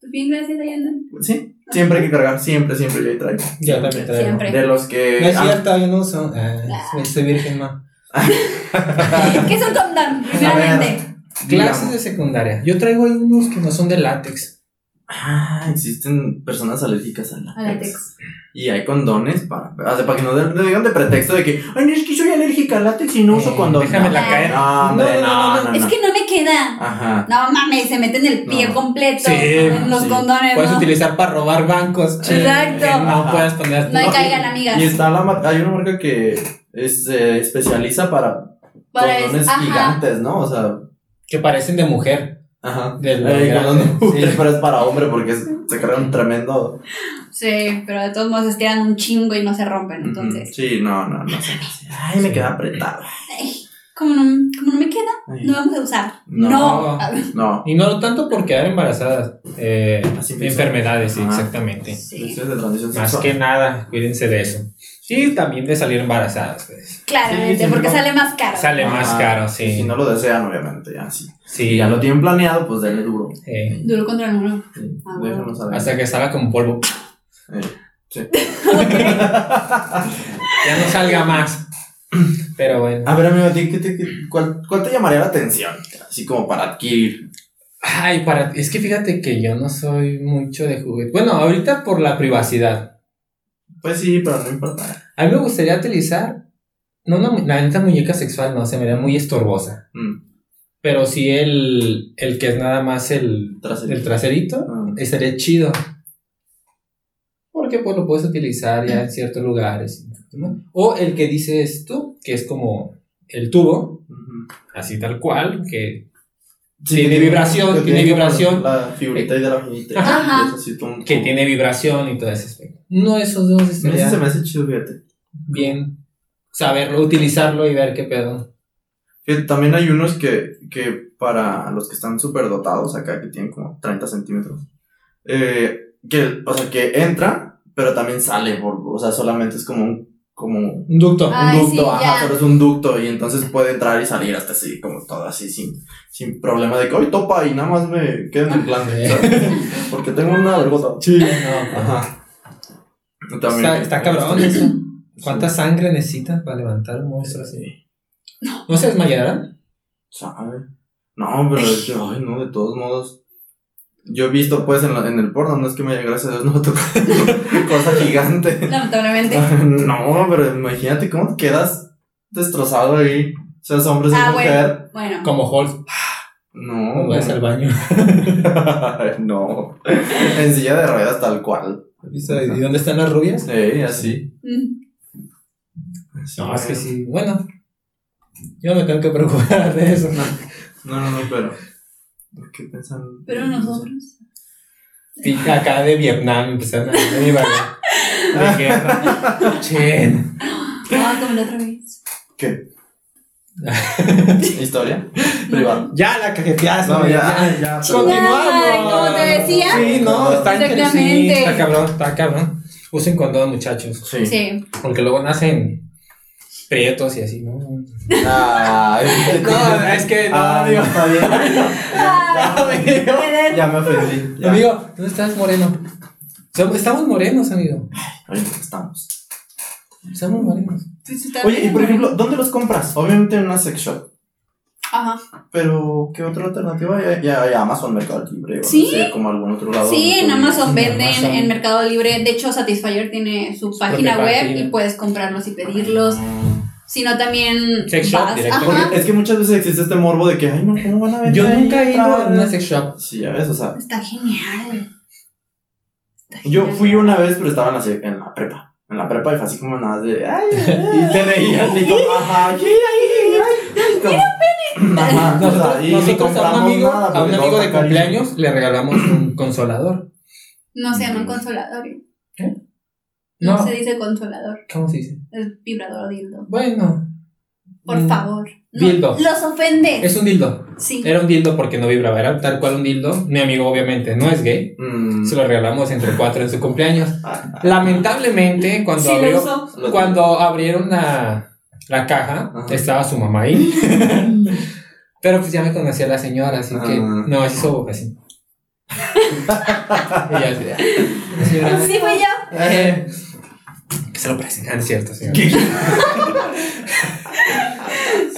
Pues bien, gracias, Ayanda. Sí. Siempre hay que cargar, siempre, siempre yo ahí traigo. Yo también traigo. Siempre. De los que. No es ah, cierto, yo no uso. Ah, soy virgen, ma. ¿Qué es un condón? Primeramente. Clases de secundaria. Yo traigo ahí unos que no son de látex. Ah, existen personas alérgicas al látex. A látex. Y hay condones para, para que no no digan de pretexto de que, ay, no, es que soy alérgica al látex y no uso Eh, condón. déjamela no, caer. No, hombre, No, no, no, no, no, no. Es que no me queda. Ajá. No mames, se meten el pie No. completo Sí, en los sí. condones, Puedes ¿no? utilizar para robar bancos. che, Exacto. que no Ajá. puedes poner. No No, caigan, amigas. Y está la hay una marca que es, se especializa para, Para condones gigantes, ¿no? O sea, Que parecen de mujer. Ajá. Del Eh, sí. Pero es para hombre porque es- se carga un tremendo. Sí, pero de todos modos se estiran un chingo y no se rompen, entonces. Sí, no, no, no sé. Ay, me Sí. queda apretado. Ay, como no, como no me queda, Ay. no vamos a usar. No. No. No. Y no tanto por quedar embarazadas. Eh, enfermedades, sí, exactamente. Sí, Cuestiones de transición Más que nada, cuídense de eso. Y también de salir embarazadas. Pues. claramente, Sí, porque no. sale más caro. Sale más caro, sí. Si no lo desean, obviamente, ya sí. Sí, Si ya lo tienen planeado, pues denle duro. eh, Duro contra el muro. Sí, Ah, bueno. hasta que salga como polvo. Eh, sí. Ya no salga más. Pero bueno. A ver, amigo, ¿a ti qué te- qué- cuál, cuál te llamaría la atención? Así como para adquirir. Ay, para, es que fíjate que yo no soy mucho de juguete. Bueno, ahorita por la privacidad. Pues sí, pero no importa. A mí me gustaría utilizar, no mu- la neta muñeca sexual, no, se me da muy estorbosa. Mm, Pero sí el, el que es nada más el, el traserito, Ah. estaría chido. Porque pues lo puedes utilizar ya en ciertos lugares. ¿no? O el que dices tú, que es como el tubo, así tal cual, que, Sí, Tiene vibración, tiene vibración. La figurita y de la vaginita. Ajá. que tiene vibración y todo ese aspecto. De esos dos A mí estaría ese se me hace chido, fíjate. bien saberlo, utilizarlo y ver qué pedo. Fíjate, También hay unos que, que para los que están súper dotados acá, que tienen como 30 centímetros, eh, que, o sea, que entra, pero también sale, por, o sea, solamente es como un, como un Un ducto. Ay, ducto, sí, ajá, ya. solo es un ducto, y entonces puede entrar y salir hasta así, como todo así, sin, sin problema de que hoy topa y nada más me quedo en el plan, Sí. ¿sabes? porque tengo una vergüenza. Sí, no. Ajá. También- Está, está cabrón eso. ¿Cuánta sangre necesitas para levantar un monstruo así? ¿No se desmayarán? ¿Sabe? No, pero es que, ay, no, de todos modos. Yo he visto pues en, la- en el porno, no es que me gracias a Dios no me tocó cosa gigante. Lamentablemente. No, pero imagínate cómo te quedas destrozado ahí. Seas hombre, seas Ah, mujer. Bueno. Como Hulk, No, vas al baño. no. En silla de ruedas tal cual. ¿Y dónde están las rubias? Sí, así. Mm. No, es que sí. Bueno, yo no me tengo que preocupar de eso. No, no, no, pero. ¿Qué pensan? Pero nosotros. Sí, acá de Vietnam empezaron a de guerra. Chen. Ah, como la otra vez. ¿Qué? ¿Historia? Privada. Ya la cajeteaste. No, ya, ya. Continuamos. Como te decía. Sí, no, está Exactamente. interesante. Está cabrón, está cabrón. Usen condón, muchachos. Sí. Sí. Porque luego nacen prietos y así, ¿no? Ay, No, es que no, Ah, amigo. está bien. Ya, ya me ofendí. Ya. Amigo, ¿dónde estás, moreno? Estamos morenos, amigo. Ahorita estamos. Estamos morenos. está Oye, y por ejemplo, ¿dónde los compras? Obviamente en una sex shop. Ajá. Pero, ¿qué otra alternativa hay? Ya hay Amazon, Mercado Libre. o Sí. No sé, como algún otro lado. Sí, en Amazon En venden, Amazon. en Mercado Libre. De hecho, Satisfyer tiene su página web página. y puedes comprarlos y pedirlos. Mm. Si no, también Sex shop es que muchas veces existe este morbo de que, ay, no, ¿cómo van a ver? Yo nunca he ido a una sex shop. Sí, ya ves, o sea, Está genial. Está yo genial. fui una vez, pero estaba en la, se- en la prepa. En la prepa y fue así como nada de, ay, ay, Y te reías. y como, ajá, ay, ay, ay, como- Ajá, o sea, Nosotros, nosotros a un amigo, nada, a un amigo de cumpleaños le regalamos un consolador. No se llama consolador. ¿Qué? No, No. se dice consolador. ¿Cómo se dice? Es vibrador o dildo. Bueno. Por mm, favor. No, Dildo. Los ofende. Es un dildo. Sí. Era un dildo porque no vibraba, era tal cual un dildo. Mi amigo obviamente no es gay. Mm. Se lo regalamos entre cuatro en su cumpleaños. Ah, Lamentablemente, cuando Sí, lo abrió, cuando abrieron la, la caja, Ajá. estaba su mamá ahí. Pero pues ya me conocía la señora, así que Ah. no, así hizo así. y ya así, "Ah, señora, Sí, fui yo. eh, que se lo presentan, cierto, señor.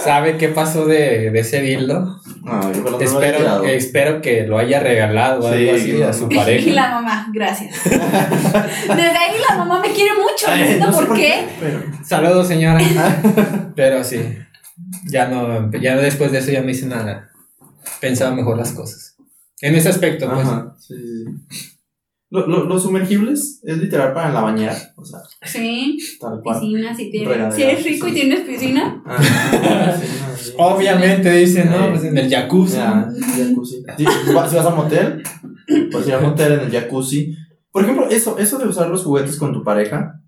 ¿Sabe qué pasó de, de ese dildo? No, yo creo que no me había Espero, espero que lo haya regalado o algo Sí, así a no. su Y pareja. la mamá, gracias. Desde ahí la mamá me quiere mucho. No Ay, entiendo no sé por qué. pero- Saludos, señora. Pero sí, ya no, ya después de eso ya no hice nada. Pensaba mejor las cosas. En ese aspecto, pues. Ajá, sí, sí, sí. Lo- lo- los sumergibles es literal para la bañera, o sea, Sí, tal cual. piscina, si, tienes, si eres rico sí. y tienes piscina. Ah, sí. Obviamente dicen, ¿no? Pues en el jacuzzi. Ya, jacuzzi. Si vas si vas a motel, pues ir a motel en el jacuzzi. Por ejemplo, eso, eso de usar los juguetes con tu pareja,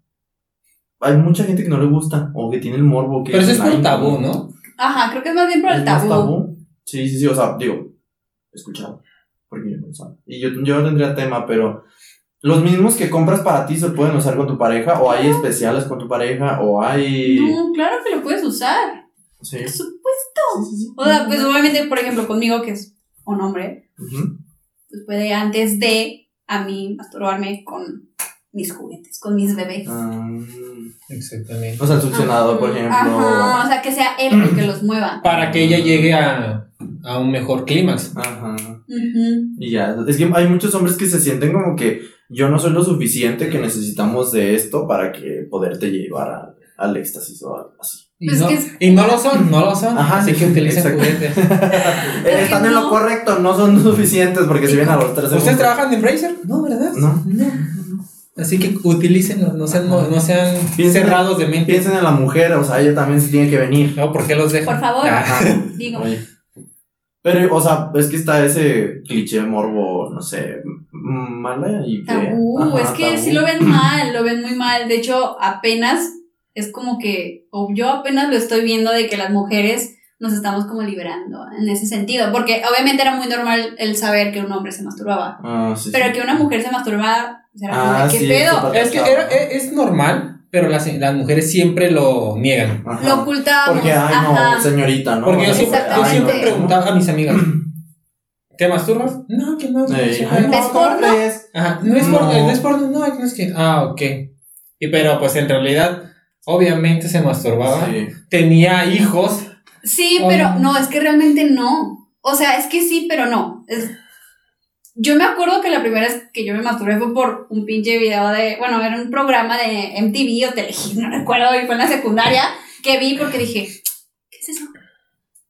hay mucha gente que no le gusta o que tiene el morbo. Que Pero eso es por "Ay, tabú, no". Ajá, creo que es más bien por el ¿Es más tabú. Sí, sí, sí, o sea, digo, escuchado, porque yo no sabe. Y yo, yo no tendría tema, pero los mismos que compras para ti se pueden usar con tu pareja, o hay especiales con tu pareja, o hay... No, claro que lo puedes usar. Sí, Por supuesto. sí, sí. O sea, pues obviamente, por ejemplo, conmigo, que es un hombre, pues puede antes de a mí masturbarme con mis juguetes, con mis bebés. Ah, Exactamente. o sea, el succionador, por ejemplo. Ajá, o sea, que sea él el que los mueva. Para que ella llegue a, a un mejor clímax. Ajá. Ujú. Y ya, es que hay muchos hombres que se sienten como que yo no soy lo suficiente que necesitamos de esto para que poderte llevar a- al éxtasis o algo así. Y, Pues no, que es- y no lo son, no lo son. Ajá, así sí, que utilicen exacto. juguetes. Eh, Están en lo no. correcto, no son suficientes porque si vienen a los tres ¿Ustedes segundos. trabajan en Embracer? No, ¿verdad? No. Así que utilícenlo, no sean, no sean Piensen- cerrados de mente. Piensen en la mujer, o sea, ella también se tiene que venir. No, ¿por qué los dejan? Por favor. Ajá. Digo, Oye. Pero, o sea, es que está ese cliché morbo, no sé, mala y tabú, Ajá, es que tabú. sí lo ven mal, lo ven muy mal. De hecho, apenas es como que, o yo apenas lo estoy viendo de que las mujeres nos estamos como liberando en ese sentido. Porque obviamente era muy normal el saber que un hombre se masturbaba. Ah, sí, Pero sí. que una mujer se masturbaba, era como Ah, de, ¿qué sí, pedo? es que era- es, es normal, pero las, las mujeres siempre lo niegan. Ajá. Lo ocultábamos. Porque, ay, ajá. no, señorita, ¿no? Porque yo siempre, yo preguntaba a mis amigas, ¿te masturbas? No, que no. Ey, sí, ay, no, ¿Es ¿cómo porno? Ajá, no es No. porno, no es porno, no, no es que, ah, ok. Y pero pues en realidad, obviamente se masturbaba, Sí. tenía hijos, Sí, pero no, es que realmente no. O sea, es que sí, pero no. Es- Yo me acuerdo que la primera vez que yo me masturbé fue por un pinche video de, bueno, era un programa de MTV o Telehit, no recuerdo, y fue en la secundaria que vi porque dije, ¿qué es eso?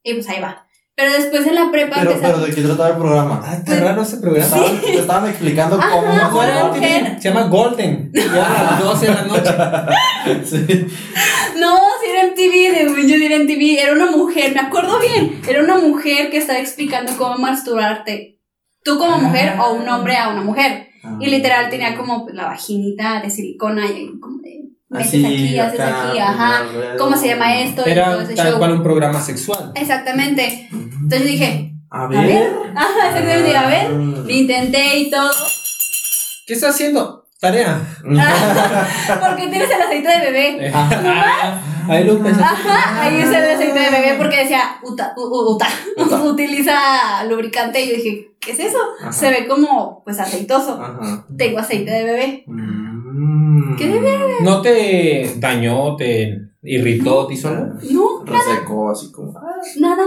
Y pues ahí va. Pero después en la prepa Pero, pero ¿de qué trataba el programa? Ah, está raro ese programa. Estaban, te estaban explicando Ajá, cómo una ¿Cuál era mujer. el TV? Se llama Golden. Ya a las 12 de la noche. Sí. No, si era MTV, de yo sí era MTV, era una mujer, me acuerdo bien, era una mujer que estaba explicando cómo masturbarte. Tú como mujer o un hombre a una mujer. Y literal tenía como pues, la vaginita de silicona y como de metes aquí, haces acá, aquí, ajá. alrededor. ¿Cómo se llama esto? y todo Era tal show. cual un programa sexual. Exactamente. Entonces dije, A a ver, ver. ajá, exactamente, a ver. Lo intenté y todo. ¿Qué estás haciendo? Tarea. Porque tienes el aceite de bebé. Ah, ahí lo pensé. Ajá, ahí es el aceite de bebé porque decía uta, u- u- uta, utiliza lubricante y yo dije, ¿qué es eso? Ajá. Se ve como pues aceitoso. Ajá. Tengo aceite de bebé. Mm. ¿Qué debe? ¿No te dañó, te irritó, te hizo algo? No, Resecó así como. ah, nada.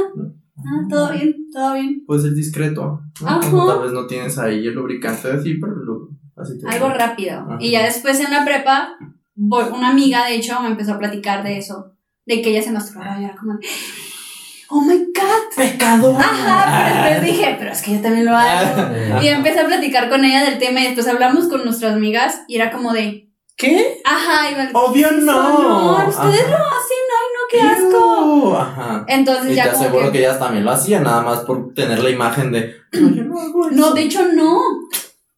Nada, todo bien, todo bien. Puede ser discreto. ¿no? Ajá. Como Tal vez no tienes ahí el lubricante así, pero lo, así te Algo rápido. Ajá. Y ya después en la prepa, una amiga de hecho me empezó a platicar de eso, de que ella se masturbaba y era como, oh my god. Pecado. Ajá, pero después dije, pero es que yo también lo hago. Y empecé a platicar con ella del tema y después hablamos con nuestras amigas y era como de, ¿Qué? ajá, me- Obvio "Eso no. no, ustedes Ajá. lo hacen, ay no, qué asco. Ajá. Entonces Y te ya como aseguro que, que... ellas también lo hacían, nada más por tener la imagen de. No, yo no hago eso. no, de hecho no.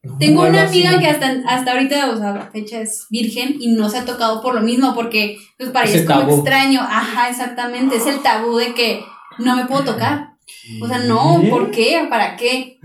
No, Tengo una amiga que hasta, hasta ahorita, o sea, la fecha es virgen y no se ha tocado por lo mismo, porque pues para ella es como tabú. extraño. Ajá, exactamente. Es el tabú de que no me puedo tocar. O sea, no. ¿por qué? ¿Para qué?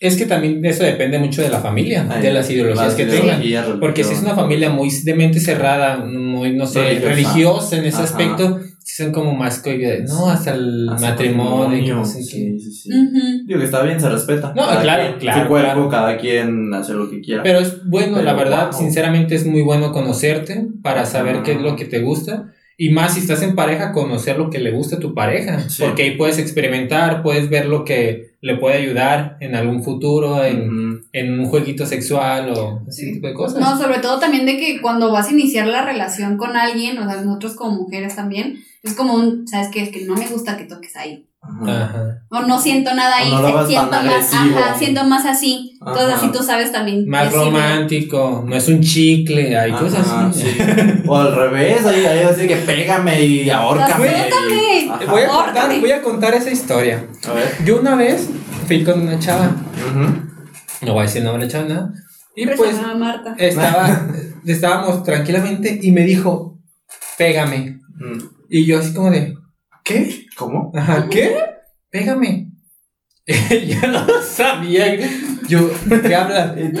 Es que también eso depende mucho de la familia, Ay, de las ideologías que tengan. Porque si es una familia muy de mente cerrada, muy, no sé, Religiosa. religiosa, en ese Ajá. aspecto, son como más cohibidas. No, hasta el Hasta matrimonio, no sé qué. Sí, sí, sí. Ujú. Digo que está bien, se respeta. No, Cada claro, quien, claro, Su cuerpo, claro. cada quien hace lo que quiera. Pero es bueno, Pero, la verdad, wow. sinceramente es muy bueno conocerte para saber qué es lo que te gusta. Y más si estás en pareja, conocer lo que le gusta a tu pareja. Sí. Porque ahí puedes experimentar, puedes ver lo que le puede ayudar en algún futuro, en, Ujú. en un jueguito sexual o ese Sí. tipo de cosas. No, sobre todo también de que cuando vas a iniciar la relación con alguien, o sea, nosotros como mujeres también, es como un, ¿sabes qué? Es que no me gusta que toques ahí. Ajá. O no siento nada ahí, no siento más, ajá, siento más así. Entonces Ajá. así tú sabes también. Más romántico, no es un chicle, hay cosas así. sí. O al revés, ahí, ahí así que pégame y ahórcame. Suéltame. y- Ajá. Voy a, contar, voy a contar esa historia. A ver. Yo una vez fui con una chava, Ujú. no voy a decir nombre de la chava, nada. Y Siempre pues Marta. estaba, estábamos tranquilamente y me dijo, pégame. Mm. Y yo así como de, ¿qué? ¿Cómo? Ajá, ¿qué? Pégame. yo no sabía. Yo, ¿qué habla? Güey,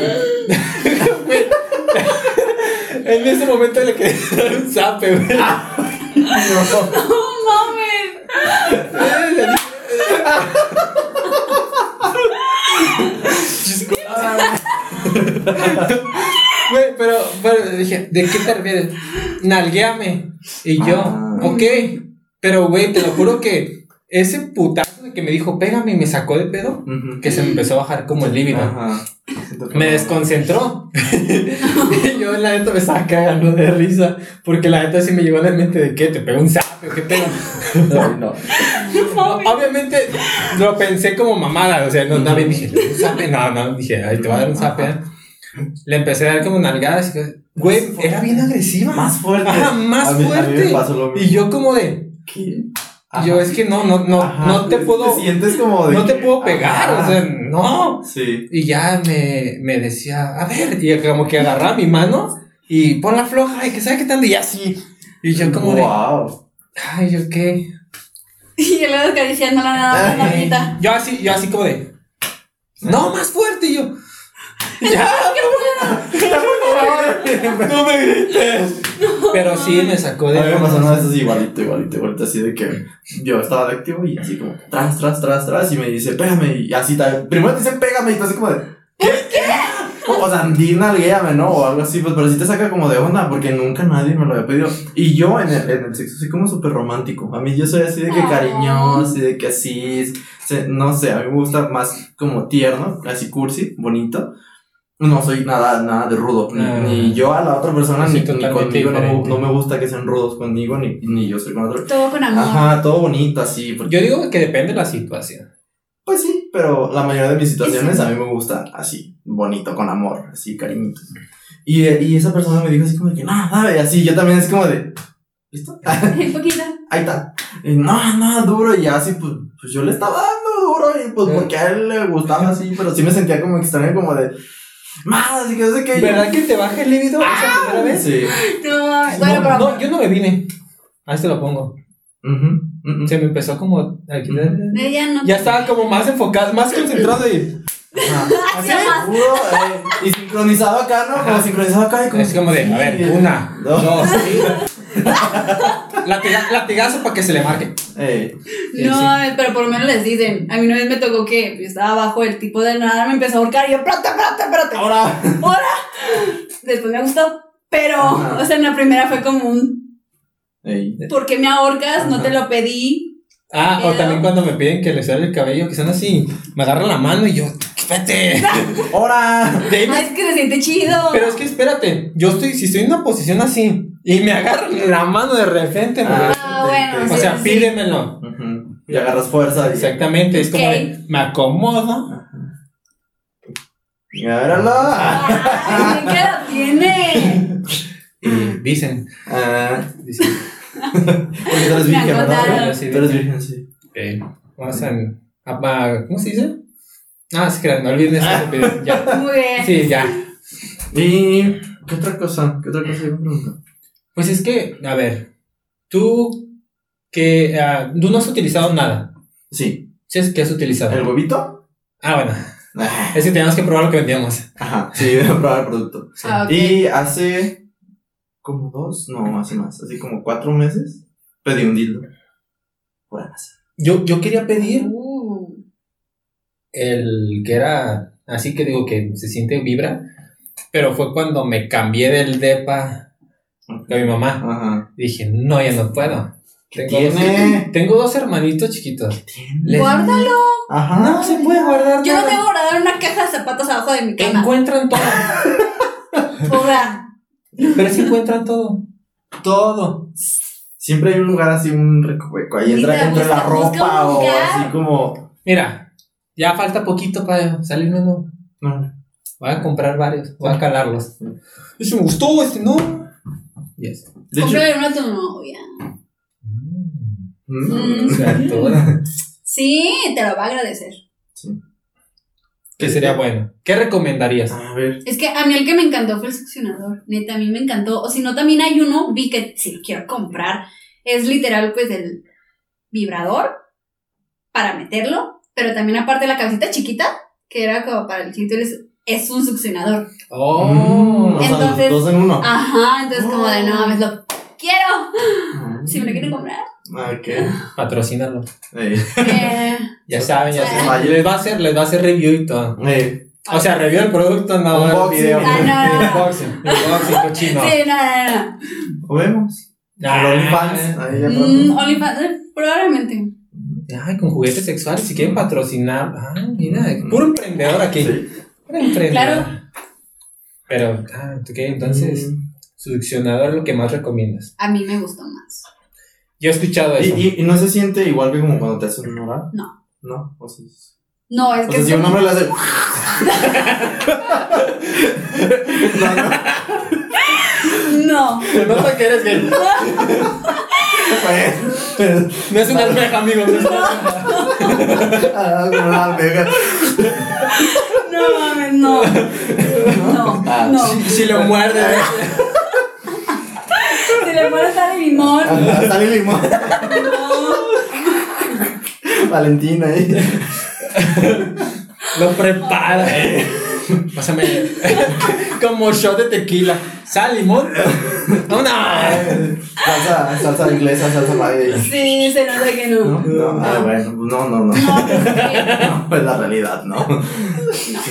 en ese momento le quería dar un zape, güey. ¡No mames! Güey, pero, pero dije, ¿de qué te refieres? Nalgueame. Y yo, Ah. ok. Pero, güey, te lo juro que ese putazo de que me dijo, pégame y me sacó de pedo, que se me empezó a bajar como el líbido. Ajá. Siento que Me desconcentró. y yo, la neta, me estaba cagando de risa. Porque la neta sí me llegó a la mente de qué, te pego un zape o qué pego. Ay, no. No, obviamente lo pensé como mamada. O sea, no, no dije, "¿Le doy un zape. No, no, dije, ay, te voy a dar un zape. ¿eh?". Le empecé a dar como nalgadas. y que- Güey, era bien agresiva. Más fuerte. Ajá, más A mí- a mí me fuerte. pasó lo mismo. Y yo como de, ¿Qué? yo es que no, no, no, Ajá. no te puedo, Te sientes como de. no te puedo pegar, Ajá. o sea, no. Sí. Y ya me, me decía, a ver, y como que agarraba mi mano y ponla floja, y que sabe qué tanto, y así. Y yo como de, Wow. ay, yo qué. Y él acariciándola nada más, Ay. Martita. Yo así, yo así como de, no, más fuerte, y yo. Ya, no me grites. Pero sí me sacó de. A mí me pasó una vez así igualito, igualito, igualito, así de que yo estaba de activo y así como tras, tras, tras, tras, y me dice, pégame, y así tal. Primero te dice, pégame, y tú así como de, ¿qué? O sea, nalguéame, ¿no? O algo así, pues, pero sí te saca como de onda, porque nunca nadie me lo había pedido. Y yo en el, en el sexo soy como súper romántico. A mí yo soy así de que cariñoso, así de que así, no sé, a mí me gusta más como tierno, así cursi, bonito. No soy nada, nada de rudo. Ni, Ah. ni yo a la otra persona, Sí, ni, ni conmigo. No, no me gusta que sean rudos conmigo, ni, ni yo soy con otro. Todo con amor. Ajá, todo bonito así. porque- Yo digo que depende de la situación. Pues sí, pero la mayoría de mis situaciones a mí me gusta así, bonito, con amor, así, cariñitos. Y, y esa persona me dijo así como de que, no, no, y así, yo también es como de, ¿listo? Un poquito. Ahí está. Y no, no, duro, y así, pues, pues yo le estaba dando duro, y pues Sí. porque a él le gustaba así, pero sí me sentía como extraño, como de, más, que no sé qué. ¿Verdad que te baja el líbido esa primera vez? Sí. No, bueno, no, yo no me vine. Ahí te lo pongo. Se me empezó como. aquí- Ella no. Ya estaba como más enfocado, más concentrado y. Ajá. Así, duro, eh, y sincronizado acá, ¿no? Como sincronizado acá. Y como, Es como de, a ver, una, Dos. dos, Latiga- latigazo para que se le marque. Eh, No, Sí, pero por lo menos les dicen. A mí una vez me tocó que yo estaba abajo, el tipo de nada me empezó a ahorcar y yo, espérate, espérate, espérate. ahora. Ahora. Después me gustó. Pero, Ajá. o sea, en la primera fue como un, Ey. ¿por qué me ahorcas? No te lo pedí. Ah, o también cuando me piden que les suene el cabello, que son así, me agarran la mano y yo, espérate. ¡Ahora! Ay, es que se siente chido. Pero es que espérate, yo estoy, si estoy en una posición así y me agarran la mano de repente, Ah, Ah, bueno, o sí, sea, sí. pídemelo. Y agarras fuerza. Y... Exactamente, es como Ok. de, me acomodo. ¡Míralo! Ay, ¿qué edad tiene? Y dicen, Ah, dicen, porque tú eres virgen, ¿verdad? Tú eres virgen, sí. vamos a, a- a- ¿cómo se dice? Ah, sí, que no olviden esa estupidez, ya. Muy bien. Sí, ya. ¿Y qué otra cosa? ¿Qué otra cosa iba a preguntar? Pues es que, a ver, tú que ah, tú no has utilizado nada. Sí. ¿Sí es que has utilizado? ¿El huevito? Ah, bueno, Ah, es que teníamos que probar lo que vendíamos. Ajá, sí, voy a probar el producto. Ah, ok. Y hace como dos, no, hace más, así como cuatro meses, pedí un dildo. Por Amazon. Yo, yo quería pedir Uh, el que era así que digo que se siente vibra, pero fue cuando me cambié del depa con mi mamá. Ajá. Dije, no, ya no puedo. ¿Qué Tengo tiene? Dos, tengo dos hermanitos chiquitos. Les- Guárdalo. Ajá. No se puede guardar. Yo no tengo guardado en una caja de zapatos abajo de mi cama. Encuentran todo. Pero sí encuentran todo. Todo. Siempre hay un lugar así, un recoveco. Ahí entra Mira, entre la busca- ropa o así como. Mira, ya falta poquito para salirme, no. No. Voy a comprar varios, voy a calarlos. Este me gustó, este no. Yes. De hecho. cómprale uno a tu novia. Mm. Sí, te lo va a agradecer. ¿Qué sería bueno? ¿Qué recomendarías? A ver. Es que a mí el que me encantó fue el succionador. Neta, a mí me encantó. O si no, también hay uno, vi que si lo quiero comprar, es literal, pues, el vibrador para meterlo. Pero también aparte la cabecita chiquita, que era como para el clítoris, es un succionador. Oh. Mm, o sea, Entonces- dos en uno. Ajá, entonces como de, no, mames, lo quiero. Mm. Si me lo quieren comprar. Ah, Ok. Patrocínalo. Eh, Ya saben, ya saben. Les va a hacer, les va a hacer review y todo. O sea, review del producto, no el Unboxing. video. Ah, no, no. Unboxing, unboxing, cochino. sí, no, no, no. ¿O vemos? Ah, El OnlyFans. Ahí ya Mm. OnlyFans, eh, probablemente. Ay, con juguetes sexuales, si quieren patrocinar. Ah, mira, puro emprendedor aquí. Sí. Puro emprendedor. Claro. Pero, ah, ¿ok? Entonces, Mm. succionador lo que más recomiendas. A mí me gustó más. Yo he escuchado ¿Y, eso. y, y no se siente igual que como cuando te hacen un oral? No. No. O sea, es- No, es o que sea es si un hombre le hace. no, no. No. Nota que eres gay. Pues, No es una almeja, amigo. No es una almeja. ah. No mames, no. No, Ah, no. Si, si lo muerde. Si le pones sal y limón. Ah, Sale limón. No. Valentina ahí. Lo prepara. Pásame. Como shot de tequila. Sal, limón. Una. Salsa, salsa inglesa, salsa mayo. Sí, se nota que no. No, no, ah, bueno, no, no, no. No, pues, la realidad, no.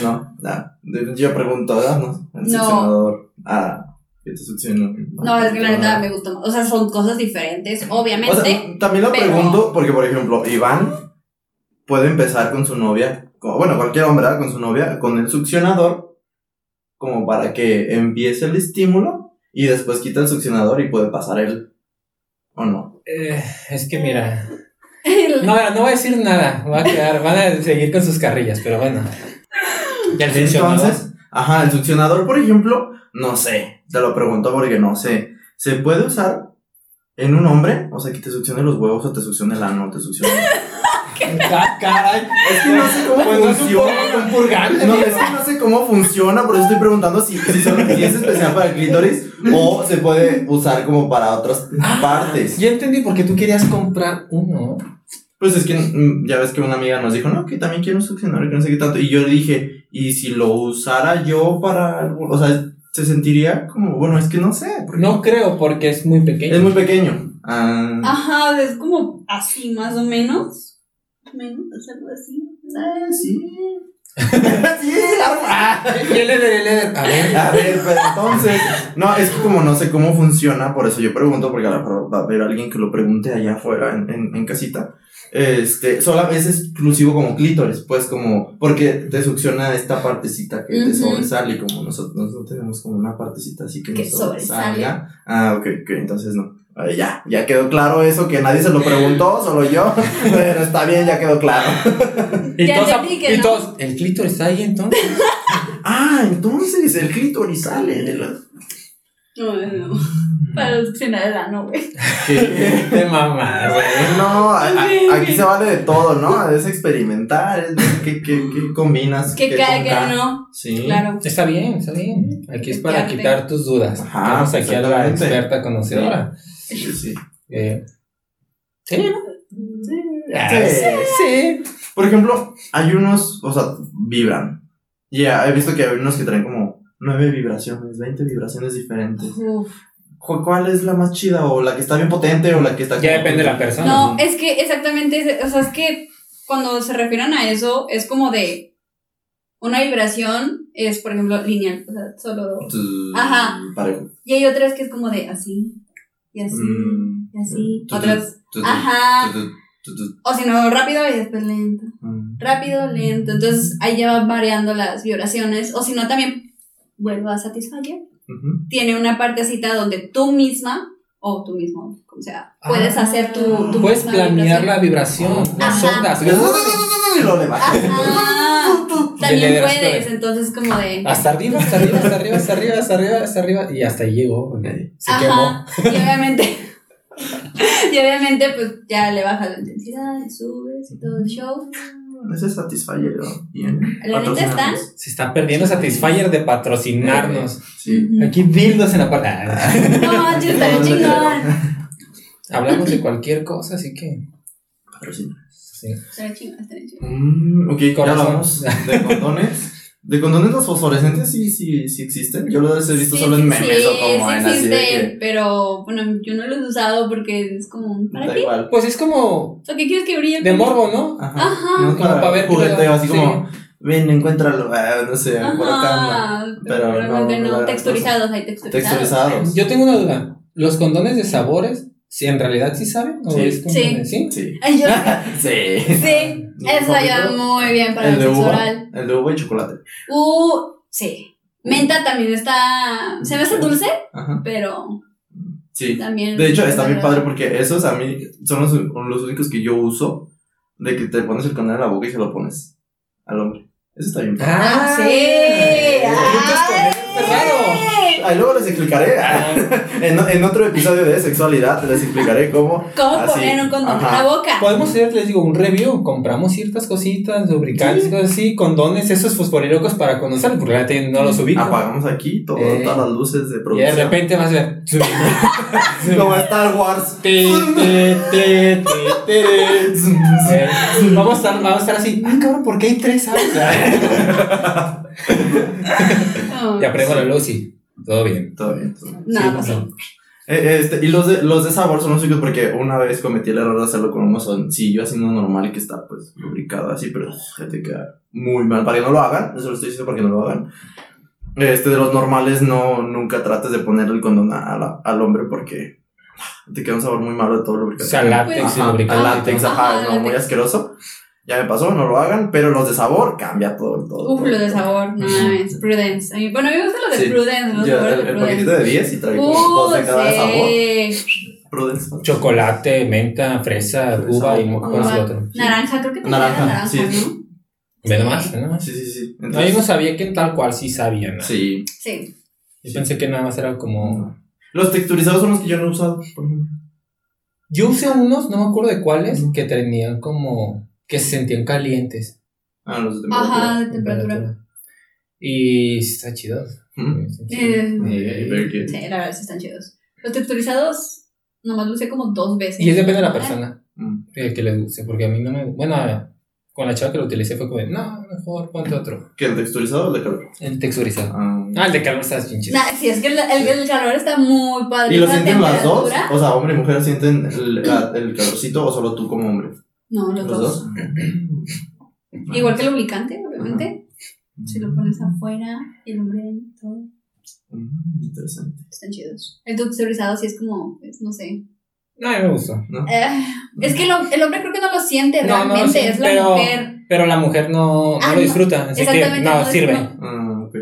No, no. Yo pregunto, ¿verdad? No. El No. succionador. Ah, ¿qué te succiona? No, es que la neta me gustó más. O sea, son cosas diferentes, O obviamente. sea, también lo pero- pregunto porque, por ejemplo, Iván, puede empezar con su novia, como, bueno, cualquier hombre, ¿verdad? Con su novia, con el succionador, como para que empiece el estímulo y después quita el succionador y puede pasar él. ¿O no? Eh, es que mira. No, no voy a decir nada. Va a quedar, van a seguir con sus carrillas, pero bueno. Ya el succionador. Entonces, ajá, el succionador, por ejemplo, no sé, te lo pregunto porque no sé. ¿Se puede usar en un hombre? O sea, que te succione los huevos o te succione el ano, te succione. Ah, caray. Es que no sé cómo Pues funciona. poco un purgante, No, es que no sé cómo funciona, por eso estoy preguntando si, si, solo, si es especial para el clítoris o se puede usar como para otras partes. Ya entendí por qué tú querías comprar uno. Pues es que mm, ya ves que una amiga nos dijo, no, que también quiero un succionador, que no sé qué tanto. Y yo le dije, ¿y si lo usara yo para algo? O sea, se sentiría como, bueno, es que no sé. porque No creo porque es muy pequeño. Es muy pequeño. Ah, Ajá, es como así más o menos. Menos, es algo así. ¿sabes? sí. sí. Ah. Y él le- le- le- A ver. A ver, pero entonces, no, es que como no sé cómo funciona, por eso yo pregunto, porque a lo mejor va a haber alguien que lo pregunte allá afuera en, en, en casita. Este, solo es exclusivo como clítoris, pues como, porque te succiona esta partecita que te sobresale, y como nosotros, nosotros tenemos como una partecita así que, Que nos sobresale. Ah, ok, ok, entonces no. Ya, ya quedó claro eso, que nadie se lo preguntó, solo yo. Pero está bien, ya quedó claro. Y Ya todos, entendí que y no. el clítoris está ahí entonces. Ah, entonces el clítoris sale de la... No, no. Para los que el ano, güey. De mamá, güey. No, a- a- Ok, aquí se vale de todo, ¿no? Es experimentar, es ver qué, qué, qué combinas. Que qué cae, que no. Sí. Claro. Está bien, está bien. Aquí es para quitar tus dudas. Ajá, Tenemos aquí a la experta conocedora. Sí, sí. Eh, sí, ¿no? Ah, Sí. sí. Por ejemplo, hay unos, o sea, vibran. Ya, he visto que hay unos que traen como nueve vibraciones, 20 vibraciones diferentes. Uf. ¿Cu- ¿Cuál es la más chida? ¿O la que está bien potente o la que está Ya depende de la persona. No, es que exactamente, o sea, es que cuando se refieren a eso, es como de una vibración, es por ejemplo lineal, o sea, solo. Ajá. Parejo. Y hay otras que es como de así, y así, Mm. y así. Tu- tu- Otras, tu- tu- ajá. tu- tu- tu- O si no, rápido y después lento. mm. Rápido, lento. Entonces ahí ya van variando las vibraciones. O si no, también vuelvo a Satisfyer. Ujú. Tiene una partecita donde tú misma, o tú mismo, o sea, puedes Ah, hacer tu. tu Puedes planear vibración. la vibración, las ondas. Y lo le bajas. También puedes, entonces como de. Hasta arriba, hasta arriba, hasta arriba, hasta arriba, hasta arriba, hasta arriba. Y hasta ahí llegó. porque Se quemó. Ajá. Y obviamente. y obviamente, pues ya le bajas la intensidad, y subes y todo el show. Ese Satisfyer. Bien. ¿La neta? Patrocinamos. Se está perdiendo Satisfyer de patrocinarnos. Sí. Aquí dildos en la puerta. No chingón. Hablamos de cualquier cosa, así que. Patrocina. Sí. Estaría chingón, estaría chingón. Mm, ok, ya hablamos de condones. ¿De condones los fosforescentes sí, sí, sí existen? Yo los he visto solo en memes sí, o como sí en así de existen, que... pero bueno, yo no los he usado porque es como, ¿para Da qué? igual. Pues es como O ¿qué quieres que brille? de morbo, ¿no? Ajá. Ajá. No es Como para, para ver jugueteo, así Sí. como, ven, encuéntralo, ah, no sé, por acá Ajá, pero Pero realmente no, no, no, texturizados, hay texturizados. Texturizados. Yo tengo una duda. ¿Los condones de sabores, si en realidad sí saben? ¿O Sí. es como Sí. ¿Sí? Sí. Ay, yo Sí. sí, ¿Mi eso ayuda favorito? muy bien para el, El de sexo uva. oral. El de uva y chocolate. Uh, sí. Menta también está, se me hace dulce, Ajá. pero Sí. también. De hecho, está bien padre porque esos a mí son los, los únicos que yo uso de que te pones el condón en la boca y se lo pones al hombre. Eso está bien padre. Ah, sí. Ay. Ahí luego les explicaré. En, en otro episodio de sexualidad les explicaré cómo. ¿Cómo Así, poner un condón en la boca? Podemos hacer, les digo, un review. Compramos ciertas cositas, lubricantes, Sí. cosas así, condones, esos fosforilocos para conocerlo, porque realmente no los ubico. Apagamos aquí todo- Eh. todas las luces de Y de producción. repente vas a ver. Como Star Wars. Te, te, te, te, te. Eh, vamos, a estar, vamos a estar así. Ah, cabrón, ¿por qué hay tres? Oh, ya prego la luz y todo bien. Todo bien. todo bien. Nada Sí, pasó. Eh, este, y los de, los de sabor son los únicos porque una vez cometí el error de hacerlo con un mozoncillo así no normal y que está pues lubricado así, pero uf, te queda muy mal. Para que no lo hagan, eso lo estoy diciendo para que no lo hagan. Este, de los normales, no, nunca trates de ponerle el condón a la- al hombre porque te queda un sabor muy malo de todo el O lubricante. sea, látex y Ajá, lubricante. al látex, ajá, Ajá, no, muy asqueroso. Ya me pasó, no lo hagan, pero los de sabor cambia todo, todo. Uf, todo, lo de sabor, no mames. Prudence. A mí- bueno, a mí me gustan los de Sí. Prudence, los Ya, sabores el, de el Prudence. paquetito de 10 y trae como Uh, dos de cada sabor. sí. Prudence. Chocolate, menta, fresa, Fresa, uva y uva. el otro. Naranja, creo que tenía Naranja, naranja, sí. ¿no? Ve nomás, ve nomás. Sí, sí, sí. No, yo Entonces, no sabía que tal cual sí sabían. ¿no? Sí. Sí. Yo pensé que nada más era como. Los texturizados son los que yo no he usado, por ejemplo. Yo usé unos, no me acuerdo de cuáles, que tenían como. Que se sentían calientes. Ah, los de temperatura. Ajá, de temperatura. Y está chido. Mm. Eh, Eh. Sí, la verdad sí están chidos. Los texturizados, nomás lo usé como dos veces. Y es depende de la persona Mm. eh, que les guste, porque a mí no me. Bueno, con la chava que lo utilicé fue como, no, mejor ponte otro. ¿Qué, el texturizado o el de calor? El texturizado. Ah. Ah, el de calor está bien chido. Nah, sí, es que el, el, el calor está muy padre. ¿Y lo sienten las dos? O sea, hombre y mujer sienten el, el calorcito o solo tú como hombre. No, los, dos. Igual que el lubricante, obviamente. Si lo pones afuera, el hombre y todo. Mm, interesante. Están chidos. El texturizado sí es como, pues, no sé. No, a mí me gustó. Eh, es que lo- el hombre creo que no lo siente No, no lo realmente, siente, es la pero- mujer. Pero la mujer no, no Ah, lo no. disfruta, así que Exactamente, no, no, sirve. no. Ah, ok.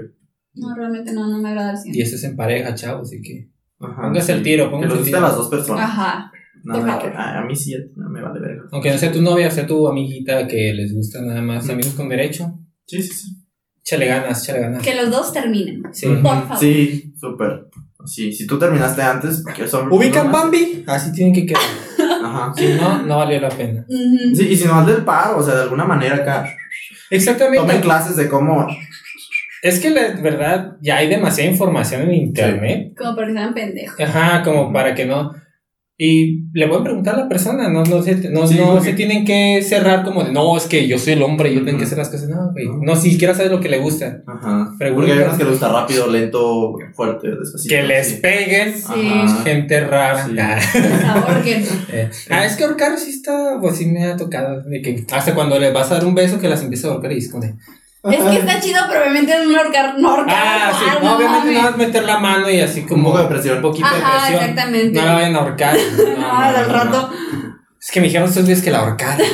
No, realmente no, no me agrada el Y eso es en pareja, chavo, así que. Ajá, Póngase el tiro, póngase el tiro. las dos personas. Ajá. Nada de que, ah, a mí sí, no me vale verga. Aunque no sea tu novia, sea tu amiguita que les gusta nada más, amigos con derecho, Sí, sí, sí. échale ganas, échale ganas. Que los dos terminen. Sí. Por favor. Sí, súper. Sí, si tú terminaste antes, que son. ¿Ubican Bambi? Así tienen que quedar. Ajá. Si no, no valió la pena. Sí, y si no es del paro, o sea, de alguna manera acá. Tomen Exactamente. clases de cómo. Es que la verdad, ya hay demasiada información en internet. Como para que sean pendejos. Ajá, como para que no. Y le voy a preguntar a la persona, no, no, se, no, Sí, no porque- se tienen que cerrar como de, no, es que yo soy el hombre y yo tengo que hacer las cosas. No, güey. No. No, si siquiera sabes lo que le gusta. Ajá. Pregunta. Porque hay que le gusta rápido, lento, fuerte, despacito. Que les sí. peguen. Sí. Gente rara. Sí. Ah. Eh, ah, es que ahorcar sí está, pues sí me ha tocado. De que hasta cuando le vas a dar un beso que las empieza a ahorcar y es como de, Es que está chido, pero obviamente no ahorcar, no ahorcar. Ah, sí, ah, no, obviamente mames. nada más meter la mano y así como. Un poco de presión. Un poquito de Ajá, presión. exactamente. No la vayan a ahorcar. No, No, no, del no, rato. no. Es que me dijeron estos días que la ahorcaron.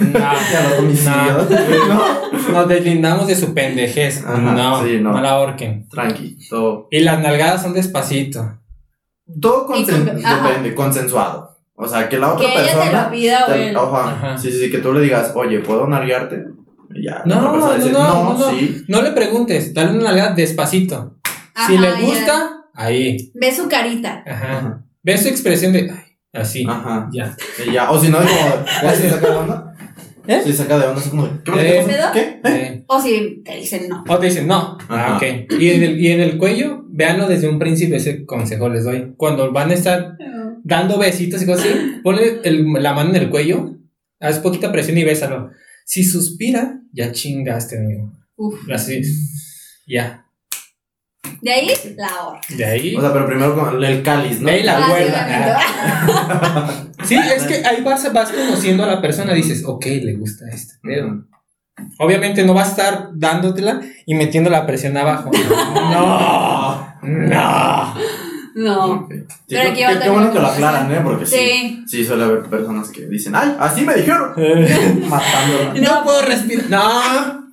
No, los homicidios. No. nos deslindamos de su pendejez. Ajá, no, sí, no. no la ahorquen. Tranqui, todo. Y las nalgadas son despacito. Todo Y consen- con- ajá. depende, consensuado. O sea, que la otra Que ella te persona. lo pida te- ajá, Ajá. Sí, sí, sí, que tú le digas, oye, ¿puedo nalguearte? Ya. No, no, dice, no, no, no. sí. No le preguntes, dale una nalgada despacito. si Ajá, le ya. gusta, ahí. Ve su carita. Ajá. Ajá. Ve su expresión de. Ay, así. Ajá. Ya. Ya. O si no, como, ya se saca de onda. ¿Eh? Si saca de onda, es como, ¿qué? Eh, ¿Qué? ¿Qué? Eh, O si te dicen no. O te dicen, no. Ah, Ajá. ok. Y en, el, y en el cuello, véanlo desde un principio, ese consejo les doy. Cuando van a estar dando besitos y cosas así, ponle el- la mano en el cuello, haz poquita presión y bésalo. Si suspira, ya chingaste, amigo. Uf. Así, ya. De ahí, la hora. De ahí. O sea, pero primero con el cáliz, ¿no? Ve la Ah, sí, obviamente. Sí, es que ahí vas, vas conociendo a la persona, dices, ok, le gusta este pedo. Ujú. Obviamente no va a estar dándotela y metiendo la presión abajo. No, no. No. Ok. Sí, Pero qué- aquí qué, bueno que lo aclaran, ¿eh? Porque sí. Sí. Sí, suele haber personas que dicen, ¡ay, así me dijeron! Matándola. No puedo respirar. No.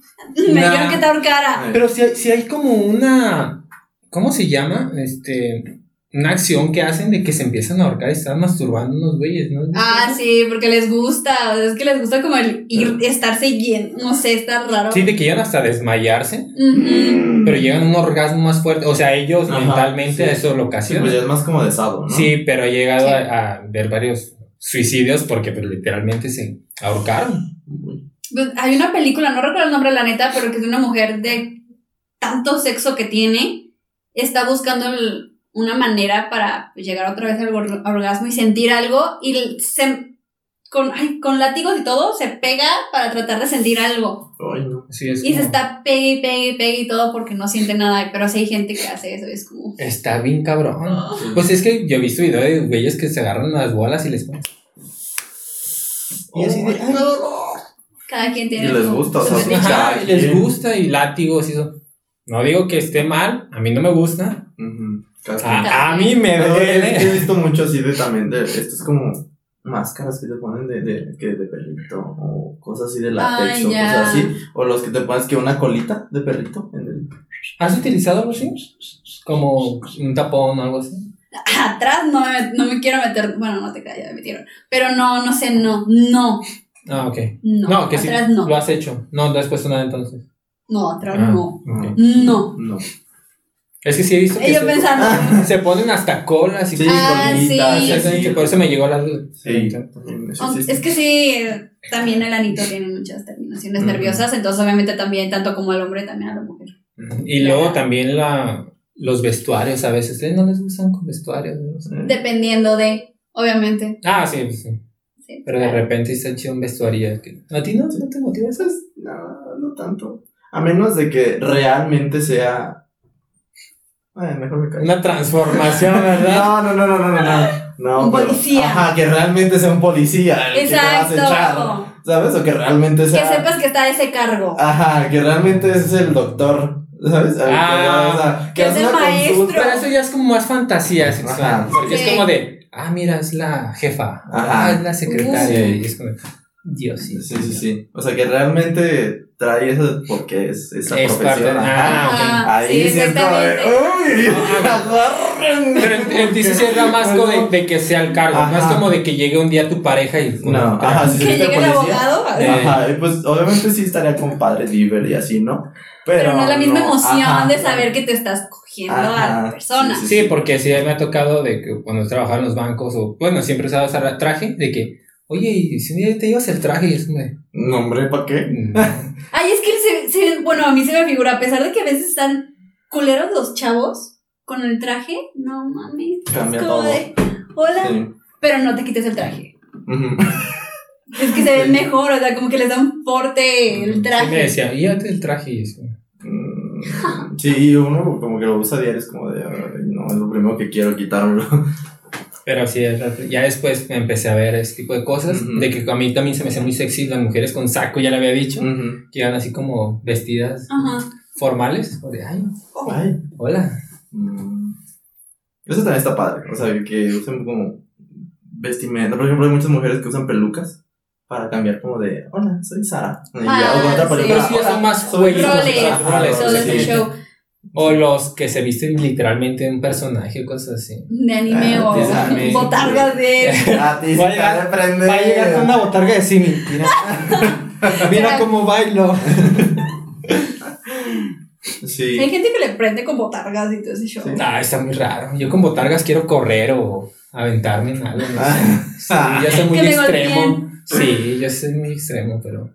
Me Nah. dijeron que te ahorcara. Pero si hay, si hay como una. ¿Cómo se llama? Este. Una acción que hacen de que se empiezan a ahorcar y están masturbando unos güeyes, ¿no? Ah, sí, porque les gusta. o sea, es que les gusta como el ir, estarse yendo. No sé, está raro. Sí, de que llegan hasta desmayarse, pero llegan a un orgasmo más fuerte. O sea, ellos Ajá, mentalmente sí. eso lo Sí, ocasionan. pues ya es más como de sado, ¿no? Sí, pero he llegado Sí. a, a ver varios suicidios porque pues, literalmente se ahorcaron. Pues, hay una película, no recuerdo el nombre, la neta, pero que es de una mujer de tanto sexo que tiene. Está buscando el- una manera para pues, llegar otra vez al or- orgasmo y sentir algo. Y se, con, ay, con látigos y todo se pega para tratar de sentir algo. Ay, no. Sí, es Y se está pegue y pegue y pegue y todo porque no siente nada. Pero sí hay gente que hace eso. y Es como. Está bien cabrón. Sí. Pues es que yo he visto videos de güeyes que se agarran las bolas y les ponen. Y así de, ay, Cada quien tiene Y les gusta, o sea. Ajá, les gusta y látigos y eso. No digo que esté mal, a mí no me gusta. Casi. A, a mí me Pero he, he duele. visto mucho así de también de esto es como máscaras que te ponen de, de, que de perrito o cosas así de látex Ay, o ya. cosas así. O los que te pones que una colita de perrito en el... ¿Has utilizado algo así? Como un tapón o algo así. Atrás no me, no me quiero meter. Bueno, no te creas, ya me metieron. Pero no, no sé, no, no, Ah, ok. no. No, que sí. atrás no. Lo has hecho. No, no has puesto nada entonces. No, atrás Ah, no. No. No. Es que sí he visto que Y yo se, pensando. se ponen hasta colas y Sí, Ah, colitas, sí. Que por eso me llegó la duda. Sí. Es que sí, también el anito tiene muchas terminaciones nerviosas, entonces obviamente también, tanto como al hombre, también a la mujer. Y luego también la, los vestuarios a veces. ¿Ustedes no les gustan con vestuarios? No sé. Dependiendo de, obviamente. Ah, sí, sí. Sí, Pero de repente está chido un vestuario. Que... ¿A ti no, no te motiva eso? No, no tanto. A menos de que realmente sea... Mejor me. Una transformación, ¿verdad? No, no, no, no, no, no, no. no Un pero- policía. Ajá, que realmente sea un policía el que te vas a echar. Exacto. ¿Sabes? O que realmente Que sea. sepas que está ese cargo. Ajá, que realmente es el doctor. ¿Sabes? Ah, o sea, que es el maestro. consulta. Pero eso ya es como más fantasía sexual. Ajá. Porque Sí. es como de, ah, mira, es la jefa. Ajá. Ah, es la secretaria. Sí. Y es como, Dios, sí. Sí, sí, sí. O sea, que realmente trae eso porque es esa Es parte profesión. Ajá. Ah, ok. Ajá, Ahí sí, sí exactamente. ¡Uy! agarren. Pero en, en ti sí se da más como de, de que sea el cargo. No es Ajá. como de que llegue un día tu pareja y. No, ajá, sí, Que sí, llegue el abogado. Eh, Ajá, pues obviamente sí estaría con padre libre y así, ¿no? Pero, Pero no es la misma no, emoción ajá. de saber que te estás cogiendo a Ajá, la persona. sí, Sí, porque sí me ha tocado de que cuando trabajaba en los bancos, o bueno, siempre usaba ese traje, de que, oye, y si un día te llevas el traje y es de. No, hombre, ¿para qué? mm, Ay, es que se, se- bueno, a mí se me figura, a pesar de que a veces están culeros los chavos con el traje, no mames. Cambia es como todo. de, hola, Sí. pero no te quites el traje. Es que se ven mejor, o sea, como que les da un porte el Sí me traje. decía, llévate el traje y es como, Mm, Sí, uno como que lo usa diario, es como de, "Ay, no, es lo primero que quiero quitármelo. Pero sí, ya después me empecé a ver ese tipo de cosas, de que a mí también se me hacía muy sexy las mujeres con saco, ya le había dicho, que iban así como vestidas formales, o de, ay, Ay. hola. Mm. Eso también está padre, o sea, que usen como vestimenta. Por ejemplo, hay muchas mujeres que usan pelucas para cambiar como de, hola, soy Sara. Y Ah, ya, o con otra sí. peluca, Pero sí, "Hola, son más soy jueguitos, Sara". Roles, roles, roles sí. de show, O los que se visten literalmente en un personaje o cosas así. de anime Ah, o botargas de... A ti Va llegar- de. Va a llegar con una botarga de Simi. Mira, mira cómo bailo. Sí. Hay gente que le prende con botargas y todo ese show. Sí. Ah, está muy raro. Yo con botargas quiero correr o aventarme en algo. no sé. Ah. Sí, yo soy muy extremo. Sí, yo soy muy extremo, pero.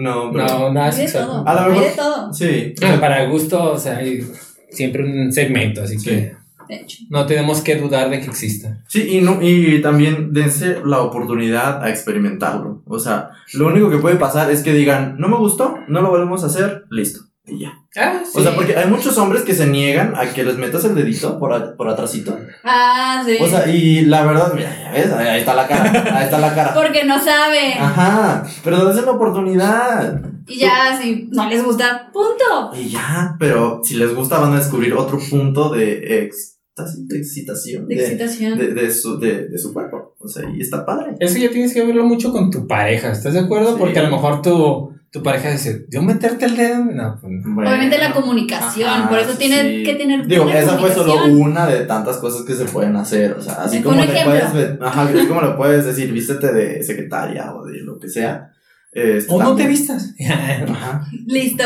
No, pero. No, nada sexual. todo, A lo hay mejor- de todo, Sí. Ah, Para el gusto, o sea, hay siempre un segmento, así Sí. que de hecho. no tenemos que dudar de que exista. Sí, y, no, y también dense la oportunidad a experimentarlo. O sea, lo único que puede pasar es que digan, no me gustó, no lo volvemos a hacer, listo. Y ya. Ah, O sea, porque hay muchos hombres que se niegan a que les metas el dedito por, a- por atrásito. Ah, sí. O sea, y la verdad, mira, ya ves, ahí está la cara, ahí está la cara. Porque no saben. Ajá, pero dense la oportunidad. Y ya, si no les gusta, punto. Y ya, pero si les gusta van a descubrir otro punto de éxtasis, de excitación, De de, excitación. de, de su, de, de su cuerpo. O sea, y está padre. Eso ya tienes que verlo mucho con tu pareja, ¿estás de acuerdo? Sí. Porque a lo mejor tu, tu pareja dice, ¿yo meterte el dedo? No, pues no. Bueno, Obviamente la comunicación, ajá, por eso sí, tiene sí. que tener Digo, esa fue solo una de tantas cosas que se pueden hacer. O sea, así como le puedes, ajá, así como le puedes decir, vístete de secretaria o de lo que sea. este, O no te vistas. Ajá, Listo.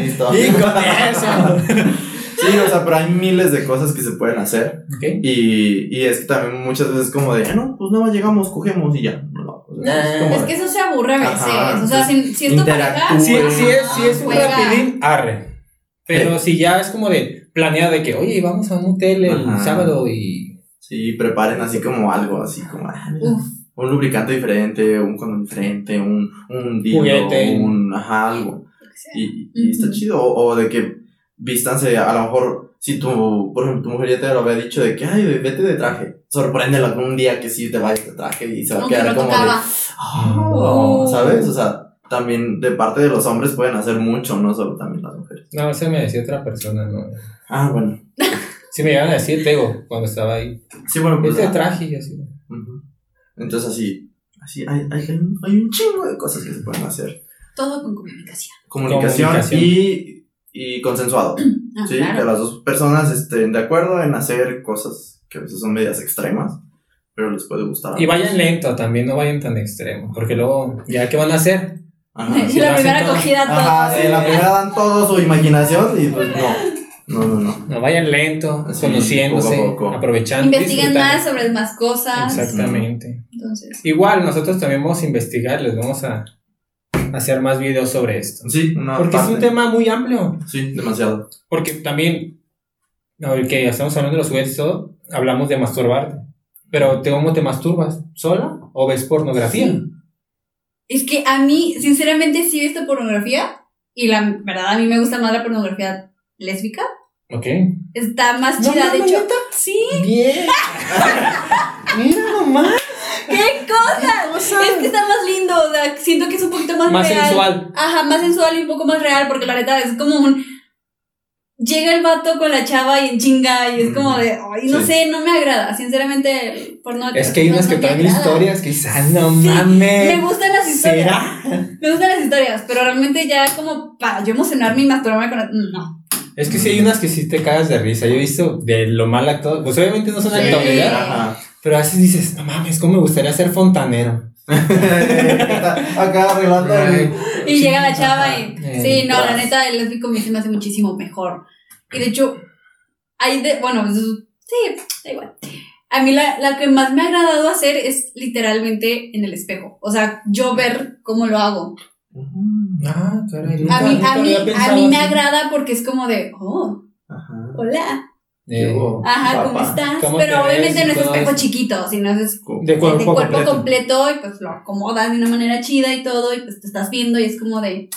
listo. y con eso. Sí, o sea, pero hay miles de cosas que se pueden hacer. Ok. Y, y es que también muchas veces como de, "Ah, no, pues nada más llegamos, cogemos y ya. Es como Es de- que eso se aburre a veces. Ajá, o sea, si, si es tu pareja. Si, si es, si es un Juega. rapidín, arre. Pero si ya es como de planeado de que, oye, vamos a un hotel el Ajá. sábado y. Sí, preparen así como algo, así como, ah, Uf. un lubricante diferente, un condón diferente, un, un dildo, Juguete. un, ajá, algo. Y, y está chido. O, o de que vístanse, a lo mejor, si tu, por ejemplo, tu mujer ya te lo había dicho de que, ay, vete de traje. Sorpréndela un día que sí te vayas de traje y se va a quedar no como de, tocaba. "Oh", Oh. ¿sabes? O sea, también de parte de los hombres pueden hacer mucho, no solo también las mujeres. No, eso me decía otra persona, ¿no? Ah, bueno. Si me iban a decir, te digo, cuando estaba ahí. Sí, bueno, pues. Este ah, traje y así. ujú. Entonces así, así hay, hay, hay un chingo de cosas que se pueden hacer. Todo con comunicación. Comunicación, Comunicación. Y, y consensuado. Ah, Sí, claro. que las dos personas estén de acuerdo en hacer cosas que a veces son medias extremas, pero les puede gustar. Y vayan lento también, no vayan tan extremo. Porque luego, ¿ya qué van a hacer? Ajá. Si la primera acogida todo. Ajá, sí, la primera dan todo su imaginación y pues no. No, no, no. No vayan lento, Sí, conociéndose, poco poco. aprovechando. Investiguen más sobre más cosas. Exactamente. Entonces, Igual, nosotros también vamos a investigar, les vamos a hacer más videos sobre esto. Sí, una Porque es un tema muy amplio. Sí, demasiado. Porque también, que estamos hablando de los juguetes y todo, hablamos de masturbarte. Pero ¿te- ¿cómo te masturbas? ¿Sola o ves pornografía? Sí. es que a mí, sinceramente, sí he visto pornografía. Y la verdad, a mí me gusta más la pornografía lésbica. Ok. Está más No chida, de hecho. ¿neta? Sí, Bien. Mira nomás. ¡Qué cosa! Es que está más lindo, o sea, siento que es un poquito más, Más real. sensual. Ajá, más sensual y un poco más real, porque la neta es como un. Llega el vato con la chava y en chinga, y es como de. Ay, no Sí. sé, no me agrada. Sinceramente, el porno. Es que hay no- unas que no traen historias que dices, ah, no Sí, mames. Me gustan las historias. ¿Será? Me gustan las historias, pero realmente ya como para yo emocionarme y masturbarme con. No. Es que sí hay unas que sí te cagas de risa. Yo he visto de lo mal actuado. Pues obviamente no son Sí. actores, ¿verdad? Ajá. Pero a veces dices, no mames, ¿cómo me gustaría ser fontanero? Acá arreglando Y llega la chava y. Eh, Sí, no, la neta, el lésbico me hace muchísimo mejor. Y de hecho, hay de. Bueno, pues, sí, da igual. A mí la, la que más me ha agradado hacer es literalmente en el espejo. O sea, yo ver cómo lo hago. Ah, caray. A mí, nunca a lo mí, a mí me agrada porque es como de, oh, Ajá. hola. Eh, Ajá, ¿cómo estás? ¿Cómo Pero te obviamente no es espejo chiquito, sino es de cuerpo, de cuerpo completo. completo y pues lo acomodas de una manera chida y todo y pues te estás viendo y es como de,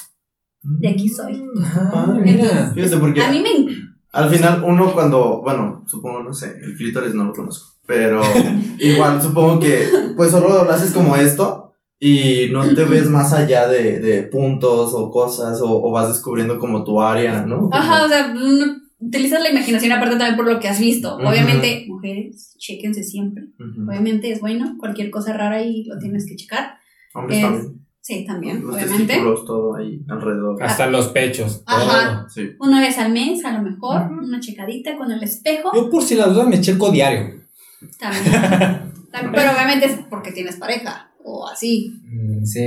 de aquí soy. Ah, Padre. mira. Fíjate, porque A mí me... al final uno cuando, bueno, supongo, no sé, el clítoris no lo conozco, pero igual supongo que pues solo lo haces como esto y no te ves más allá de, de puntos o cosas o, o vas descubriendo como tu área, ¿no? Ajá, o sea, no- utilizas la imaginación aparte también por lo que has visto. Ujú. Obviamente, mujeres, chéquense siempre. Ujú. Obviamente es bueno, cualquier cosa rara ahí lo tienes que checar. Hombres es- también. Sí, también, Los obviamente. testículos, todo ahí alrededor. Hasta los pechos. Ajá. todo. Sí. Una vez al mes, a lo mejor, Ujú. una checadita con el espejo. Yo por si las dudas me checo diario. También. También, Pero obviamente es porque tienes pareja o así. Mm, Sí.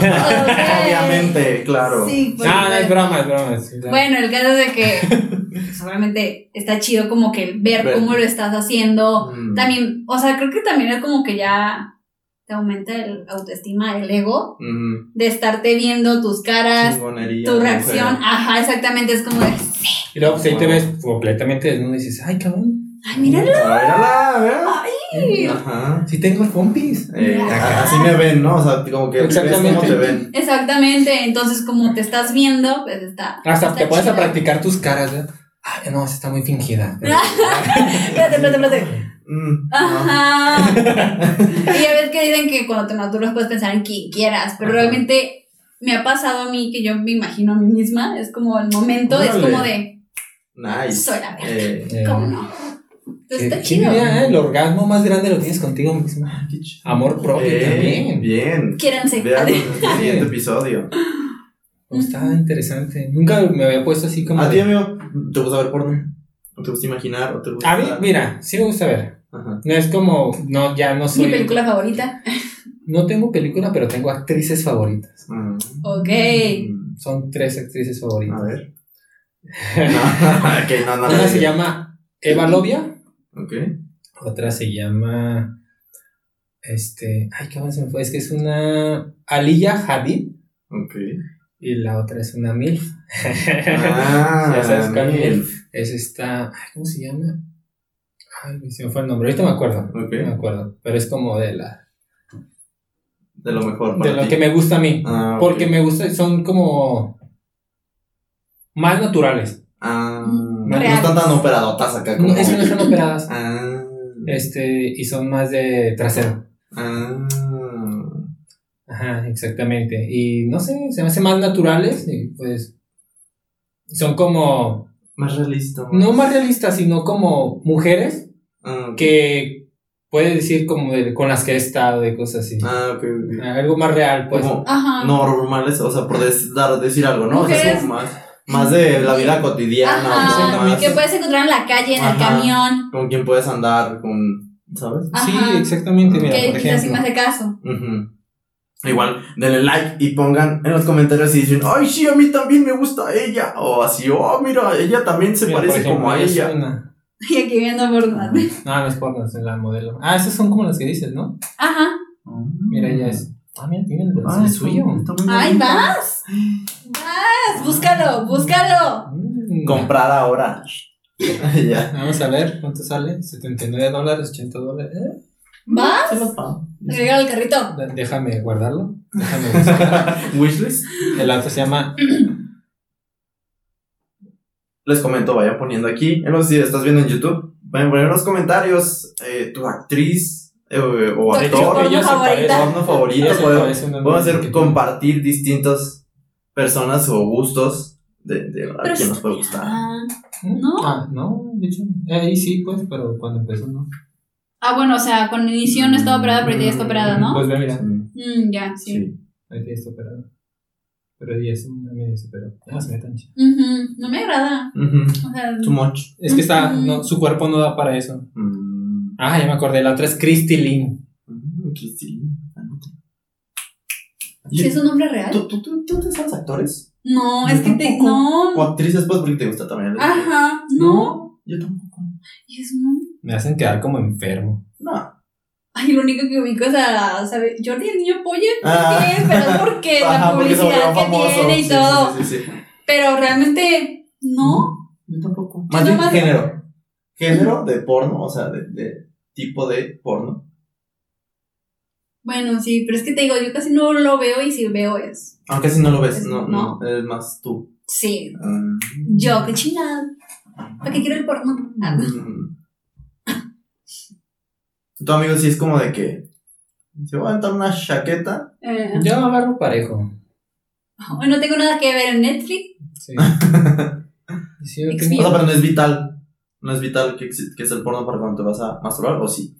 Obviamente, claro. Sí, pues, No, no es broma, es broma. es broma. Bueno, el caso es de que pues, obviamente está chido como que ver Ver. cómo lo estás haciendo. Mm. También, o sea, creo que también es como que ya te aumenta el autoestima, el ego, de estarte viendo tus caras, Chingonería, tu mujer. reacción. Ajá, exactamente, es como de, Y luego pues ahí te ves completamente desnudo y dices, ay, cabrón. ay, míralo. Ah, mírala, Ay. Ajá. Sí tengo pompis. Eh, a- así me ven, ¿no? O sea, como que ves Exactamente. cómo te ven. Exactamente, entonces como te estás viendo, pues está. Hasta está te pones a chido. practicar tus caras. ¿eh? Ay, no, esa está muy fingida. Espérate, espérate, espérate. Mm, no. Ajá. y ya ves que dicen que cuando te masturbas puedes pensar en quien quieras, pero Ajá. realmente me ha pasado a mí que yo me imagino a mí misma, es como el momento, es Órale. como de, Nice. soy la verga, Eh, Eh, ¿cómo no? Entonces ¿qué- está chido. eh? El orgasmo más grande lo tienes contigo misma. Amor propio Eh, también. Bien. Quiéranse. Vean el siguiente episodio. Está interesante. Nunca me había puesto así como. ¿A de- ti, amigo? ¿Te gusta ver porno? ¿O te gusta imaginar? ¿O te gusta A mí, mira, sí me gusta ver. Ajá. No es como, no, ya no Mi soy. película favorita. No tengo película, pero tengo actrices favoritas. Mm. Ok. Mm. Son tres actrices favoritas. A ver. No, no, no. Una se llama Eva Lovia, Ok. otra se llama. Este. Ay, ¿qué más se me fue? Es que es una. Aliyah Hadid. Ok. Y la otra es una MILF. Ah, Ya sabes cuál MILF. Es esta. ¿Cómo se llama? Ay, se me fue el nombre. Ahorita me acuerdo. No me acuerdo. Pero es como de la. De lo mejor. De lo que me gusta a mí. Ah. Porque me gusta, son como. Más naturales. Ah, no están tan operadotas acá como. No, es que no están operadas. Ah. Este, y son más de trasero. Ah. Ajá, exactamente. Y no sé, se me hacen más naturales y pues. Son como. Más realista. No más realistas, sino como mujeres Ah, ok. que puedes decir como de- con las que he estado y cosas así. Ah, ok, ok. Algo más real, pues. Como Ajá. normales, o sea, por des- dar, decir algo, ¿no? O sea, es Mujeres. como más, más de la vida cotidiana, Ajá. o más Que puedes encontrar en la calle, en el camión. con quien puedes andar, con, ¿sabes? Sí, exactamente. Mira, que por quizás sí me ejemplo. hace caso. Ujú. Igual, denle like y pongan en los comentarios y dicen, ay, sí, a mí también me gusta ella. O así, oh, mira, ella también se Mira, parece ejemplo, como a ella. una- Y aquí viendo por No, no es porno, es la modelo. Ah, esas son como las que dices, ¿no? Ajá. Mira, ella es. Ah, mira, tiene el, Ah, el está- suyo. ¡Ay, vas! ¡Vas! ¡Búscalo! ¡Búscalo! Mm. Comprar ahora. ya. Vamos a ver cuánto sale. 79 dólares, 80 dólares. ¿Eh? Los pago. Agregar al carrito. Déjame guardarlo. Déjame buscar. Wishlist. El otro se llama. Les comento, vayan poniendo aquí. En los, si estás viendo en YouTube, vayan poniendo en los comentarios eh, tu actriz eh, o Tu actor. porno favorito. Se Podemos, hacer que- compartir distintas personas o gustos de, de a quién nos puede gustar. Ah. ¿No? Ah, no, de hecho. Ahí sí, pues, pero cuando empezó no. Ah, bueno, o sea, cuando inició no estaba operada, pero ya está operada, ¿no? Pues ve, mira. Mm, ya, sí. Sí. Ahorita ya está operado. Pero ella es una media se operó. Ah, se ve tan chido. Ujú, No me agrada. Ujú. O sea, Too much. Es que está. No, su cuerpo no da para eso. Mm. Ah, ya me acordé. La otra es Christy Lynn. Mm, Cristina. Anota. ¿sí es un nombre real? ¿Tú, tú, tú, tú te sabes actores? No, Yo es que te. No. O actrices, pues, porque te gusta también. Ajá, no. Yo tampoco. Y es no. Me hacen quedar como enfermo. No. Ay, lo único que ubico es a, ¿sabe? Jordi el niño polla, Ah. ¿por qué? Pero es porque la Ajá, publicidad que famoso. tiene y Sí, todo. Sí, sí, sí, sí. Pero realmente, no. Yo tampoco. Yo Más bien nomás- género. Género de porno, o sea, de, de tipo de porno. Bueno, sí, pero es que te digo, yo casi no lo veo y si veo es. Aunque si no lo ves, Es- no, no, es más tú. Sí. Mm. Yo, qué chingada. ¿Para qué quiero el porno? Ah, Mm. Tu amigo sí es como de que se va a aventar una chaqueta. eh, Yo agarro parejo. hoy no tengo nada que ver en Netflix. Sí. Sí, O sea, pero no es vital. No es vital que, que es el porno para cuando te vas a masturbar, o sí.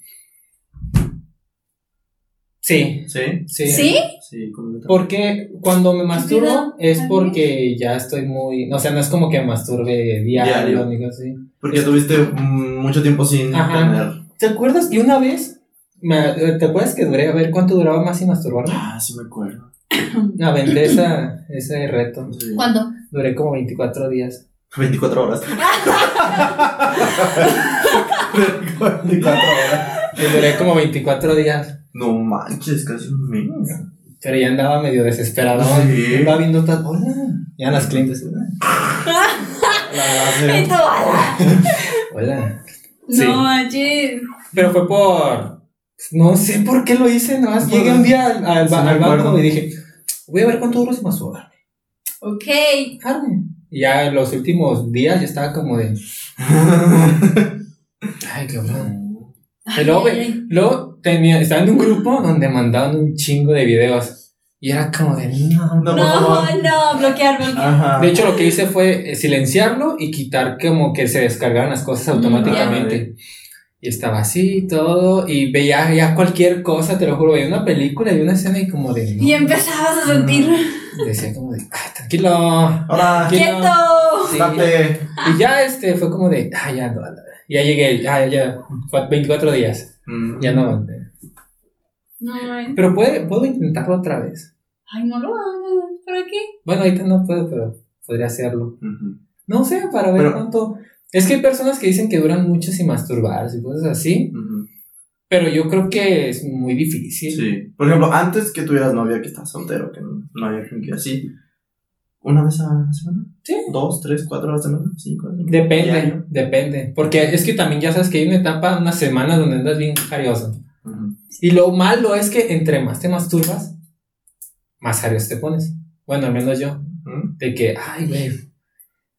Sí, Sí. sí. ¿Sí? Sí. Porque cuando me masturbo es porque ya estoy muy. O sea, no es como que me masturbe diario, Diario. así. Porque tuviste mm, mucho tiempo sin Ajá. tener. ¿Te acuerdas que una vez. me- ¿Te acuerdas que duré? A ver, ¿cuánto duraba más sin masturbarme? Ah, sí me acuerdo. Aventé esa, ese reto. Sí. ¿Cuándo? Duré como 24 días. 24 horas. 24 horas. Y duré como 24 días. No manches, casi un mes. Pero ya andaba medio desesperado. Sí. Andaba viendo tal. Hola. Ya las clientes. Hola. La Y tú, ala. Hola. Sí. No, manches. Pero fue por. No sé por qué lo hice, nada más llegué un día al, al, Sí, al banco y dije, voy a ver cuánto duro sin masturbarme. Ok. Arme. Y ya en los últimos días ya estaba como de, ay, qué bueno. Y luego, luego tenía, estaba en un grupo donde mandaban un chingo de videos. Y era como de, no. No, No, no, bloquear, bloquear. Ajá. De hecho, lo que hice fue eh, silenciarlo y quitar como que se descargaran las cosas automáticamente. Y estaba así y todo. Y veía ya cualquier cosa, te lo juro. Veía una película y una escena y como de. no. Y empezabas a sentir. Decía como de, ay, tranquilo. Ahora, ¿Quién? ¡Quieto! Sí. date. Y ya este fue como de, ay, ya no. Ya llegué, ya, ya. Fue 24 días. Mm. Ya no No, ay. Pero puede, puedo intentarlo otra vez. Ay, no lo hagas. ¿Para qué? Bueno, ahorita no puedo, pero podría hacerlo. No sé, para ver Pero- cuánto. Es que hay personas que dicen que duran mucho sin masturbarse y cosas así. Pero yo creo que es muy difícil. Sí. Por ejemplo, antes que tuvieras novia, que estás soltero, que no, no había gente así. ¿Una vez a la semana? Sí. ¿Dos, tres, cuatro a la semana? ¿Cinco a la semana? Depende, Diario. depende. Porque es que también ya sabes que hay una etapa, una semana donde andas bien jarioso. Y lo malo es que entre más te masturbas, más jarioso te pones. Bueno, al menos yo. De que, ay, güey.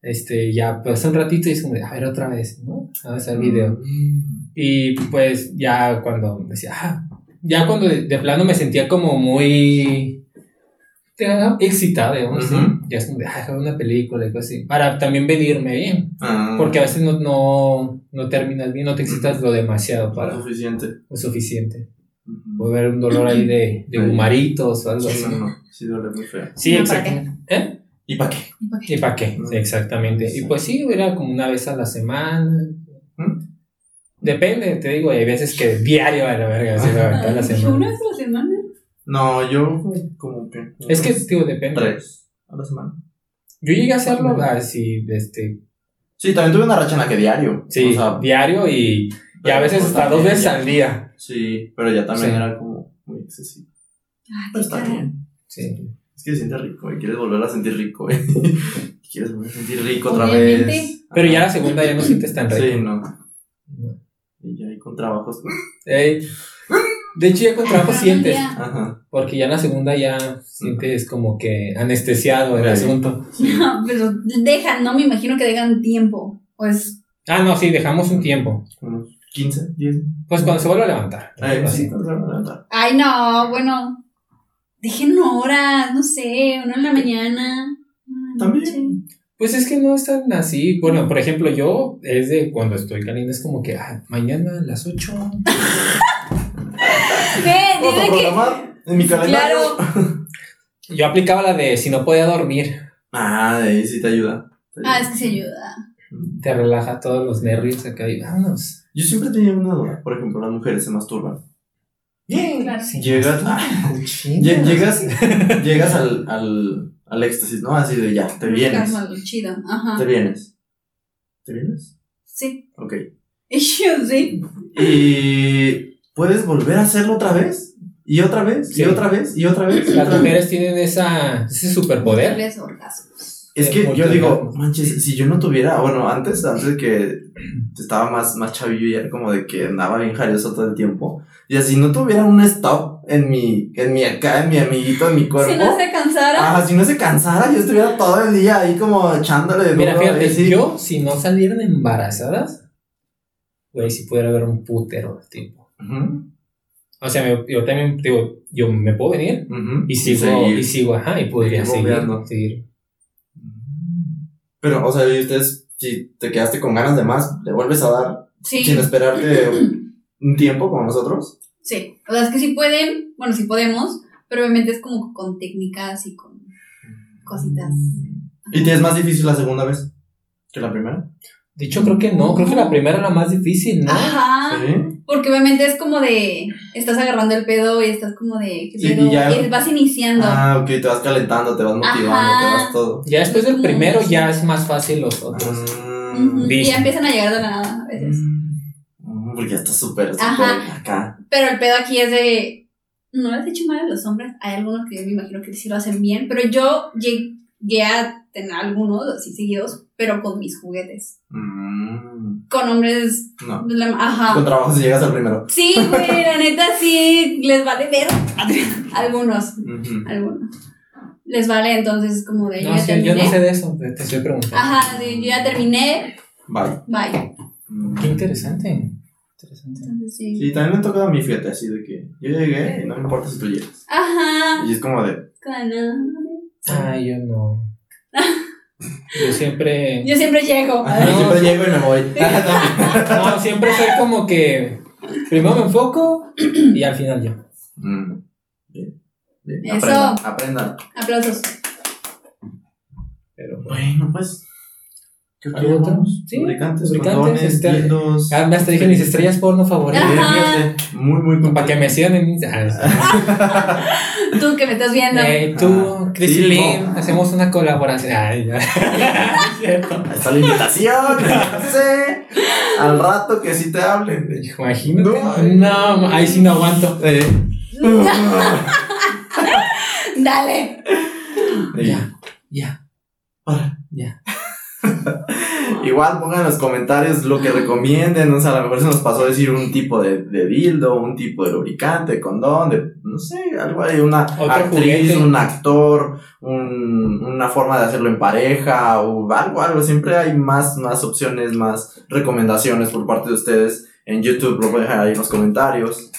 Este, ya pasa un ratito y es como de, a ver otra vez, ¿no? A ver el video. Mm. Y pues ya cuando decía, ah, ya cuando de, de plano me sentía como muy. excitada, digamos, ¿sí? Ujú. Ya es como de, ver una película y cosas así. Para también venirme bien. Ah, Porque a veces no, no, no terminas bien, no te excitas lo demasiado para para suficiente. lo suficiente. Puede haber un dolor ahí de, de Sí. humaritos o algo Sí, así. no, no, sí duele muy feo. Sí, exactamente. ¿Eh? ¿Y para qué? ¿Y para qué? Sí, exactamente. Sí. Y pues sí, era como una vez a la semana. ¿Mm? Depende, te digo, hay veces que diario a la verga, así la verdad, la Ay, semana. ¿Una vez a la semana? No, yo como que. Es que, digo, depende. Tres a la semana. Yo llegué a hacerlo así, este, Sí, también tuve una racha en la que diario. sí, O sea, diario y, y a veces hasta dos veces al día. Sí, pero ya también Sí. era como muy excesivo. Ay, Pero está bien. Sí. Es que se siente rico y quieres volver a sentir rico, ¿eh? quieres volver a sentir rico otra Obviamente. vez. Pero ya la segunda ya no sientes tan rico. Sí, no. Y ya ahí con trabajos. Ey, de hecho, ya con trabajo sientes. Ajá. porque ya en la segunda ya sientes como que anestesiado el Sí. asunto. No, pero dejan, no me imagino que dejan tiempo. Pues, Ah, no, sí, dejamos un tiempo. Unos 15, 10. Pues cuando se vuelve a levantar. Ay, sí, así. cuando se van a levantar. ay, no, bueno. Dejen horas, no sé, una en la mañana. También. noche. Pues es que no es tan así. Bueno, por ejemplo, yo es de cuando estoy caliente, es como que, ah, mañana a las 8. Ve, dice que. en mi calendario. Claro. Yo aplicaba la de si no podía dormir, Ah, de ahí sí te ayuda. Te ayuda. Ah, es que se ayuda. te relaja todos los nervios acá y vámonos. Yo siempre tenía una duda. Por ejemplo, las mujeres se masturban. Bien. Claro. Llegas, lle- llegas, llegas al, al, al éxtasis, ¿no? Así de ya, te vienes. Orgasmo chido. Ajá. Te vienes. ¿Te vienes? Sí. Ok. Yo sí. Y puedes volver a hacerlo otra vez. Y otra vez, Sí. y otra vez, y otra vez. y Las mujeres tienen esa, ese superpoder. Orgasmos. Es que yo digo, manches, si yo no tuviera, bueno, antes, antes de que estaba más, más chavillo y era como de que andaba bien jarioso todo el tiempo. Y así no tuviera un stop en mi, en mi acá, en mi amiguito, en mi cuerpo. Si no se cansara. Ajá, si no se cansara, yo estuviera todo el día ahí como echándole de Mira, fíjate, así. yo si no salieran embarazadas, güey, si pudiera haber un putero de tiempo. Ujú, O sea, me- yo también digo, yo me puedo venir ujú. y sigo, seguir. y sigo, ajá, y podría Y seguir, seguir. Pero, o sea, y ustedes, si te quedaste con ganas de más, le vuelves a dar Sí. sin esperarte un tiempo como nosotros. Sí. O sea, es que sí pueden. Bueno, sí podemos. Pero obviamente es como con técnicas y con cositas. ¿Y te es más difícil la segunda vez que la primera? De hecho, creo que no, creo que la primera era la más difícil, ¿no? Ajá. Sí. Porque obviamente es como de. Estás agarrando el pedo y estás como de. ¿qué Y- pedo? y ya- Y vas iniciando. Ah, ok, te vas calentando, te vas motivando, Ajá. te vas todo. Ya después del primero ya es más fácil los otros. Mm, Y ya empiezan a llegar de la nada a veces. mm, Porque ya está súper, acá. Pero el pedo aquí es de. No les he hecho mal a los hombres. Hay algunos que yo me imagino que sí lo hacen bien. Pero yo llegué a tener algunos así seguidos, pero con mis juguetes. Mm, Con hombres. no. la- Ajá. Con trabajo si llegas al primero. Sí, güey, la neta sí les vale ver. Algunos, algunos. Les vale, entonces es como de. No, yo ya sí, yo terminé. no sé de eso, te estoy preguntando. Ajá, de, yo ya terminé. Bye. Bye. Mm. Qué interesante. Interesante. Entonces sí. Sí, también me ha tocado a mí, fíjate, así de que yo llegué y no me importa si tú llegas. Ajá. Y es como de, Cana. Ah, yo no. Yo siempre. Yo siempre llego. "Ay, No. siempre llego y me voy. No, siempre soy como que. Primero me enfoco y al final yo. Mm, Bien, bien. Eso. Aprendan, aprendan. Aplausos. Pero. Bueno, pues. ¿Qué ¿Algo otro? queremos? Sí, Lubricantes, lubricantes, condones, este- dildos. Ah, hasta dije mis estrellas porno favoritas. Muy, muy Para completo. que me sigan en Instagram. Tú que me estás viendo. Eh, tú, Ah, Chris sí, Lynn, no. hacemos una colaboración. Ay. Ahí está la invitación. sí. Al rato que sí te hablen. Imagínate. No. No, ahí sí no aguanto. Eh. Dale. Ya, ya, Para. ya. Igual pongan en los comentarios lo que recomienden. O sea, a lo mejor se nos pasó decir un tipo de, de dildo, un tipo de lubricante, condón, de no sé, algo ahí, una actriz, juguete. un actor, un- una forma de hacerlo en pareja o algo, algo. Siempre hay más, más opciones, más recomendaciones por parte de ustedes. En YouTube lo voy a dejar ahí en los comentarios.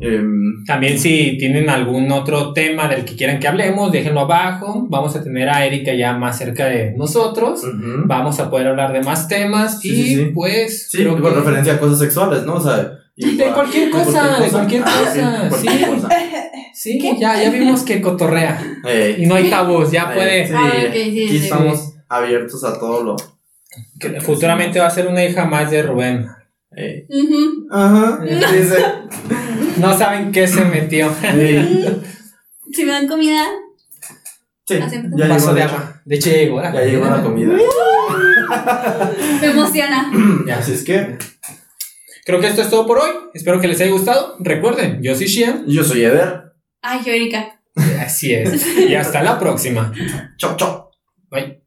Em, También si tienen algún otro tema del que quieran que hablemos, déjenlo abajo. Vamos a tener a Erika ya más cerca de nosotros. Vamos a poder hablar de más temas Sí, y sí, sí. pues Sí, creo con que- referencia a cosas sexuales, ¿no? O sea, De cualquier cosa, de cualquier Ah, cosa, sí. ya, ya vimos que cotorrea Eh, y no hay tabús, ya eh, puede. sí, Ah, ok, sí, aquí sí. estamos abiertos a todo lo. que futuramente va a ser una hija más de Rubén. eh, Ujú. Ajá, dice. No saben qué se metió. Si me dan comida, sí, ya vaso llegó, de agua. De hecho, ya llegó la Ya llegó la comida. me emociona. Así es que, Creo que esto es todo por hoy. Espero que les haya gustado. Recuerden, yo soy Shian. yo soy Eder. Ay, yo, Erika. Así es. Y hasta la próxima. Chau, chau. Bye.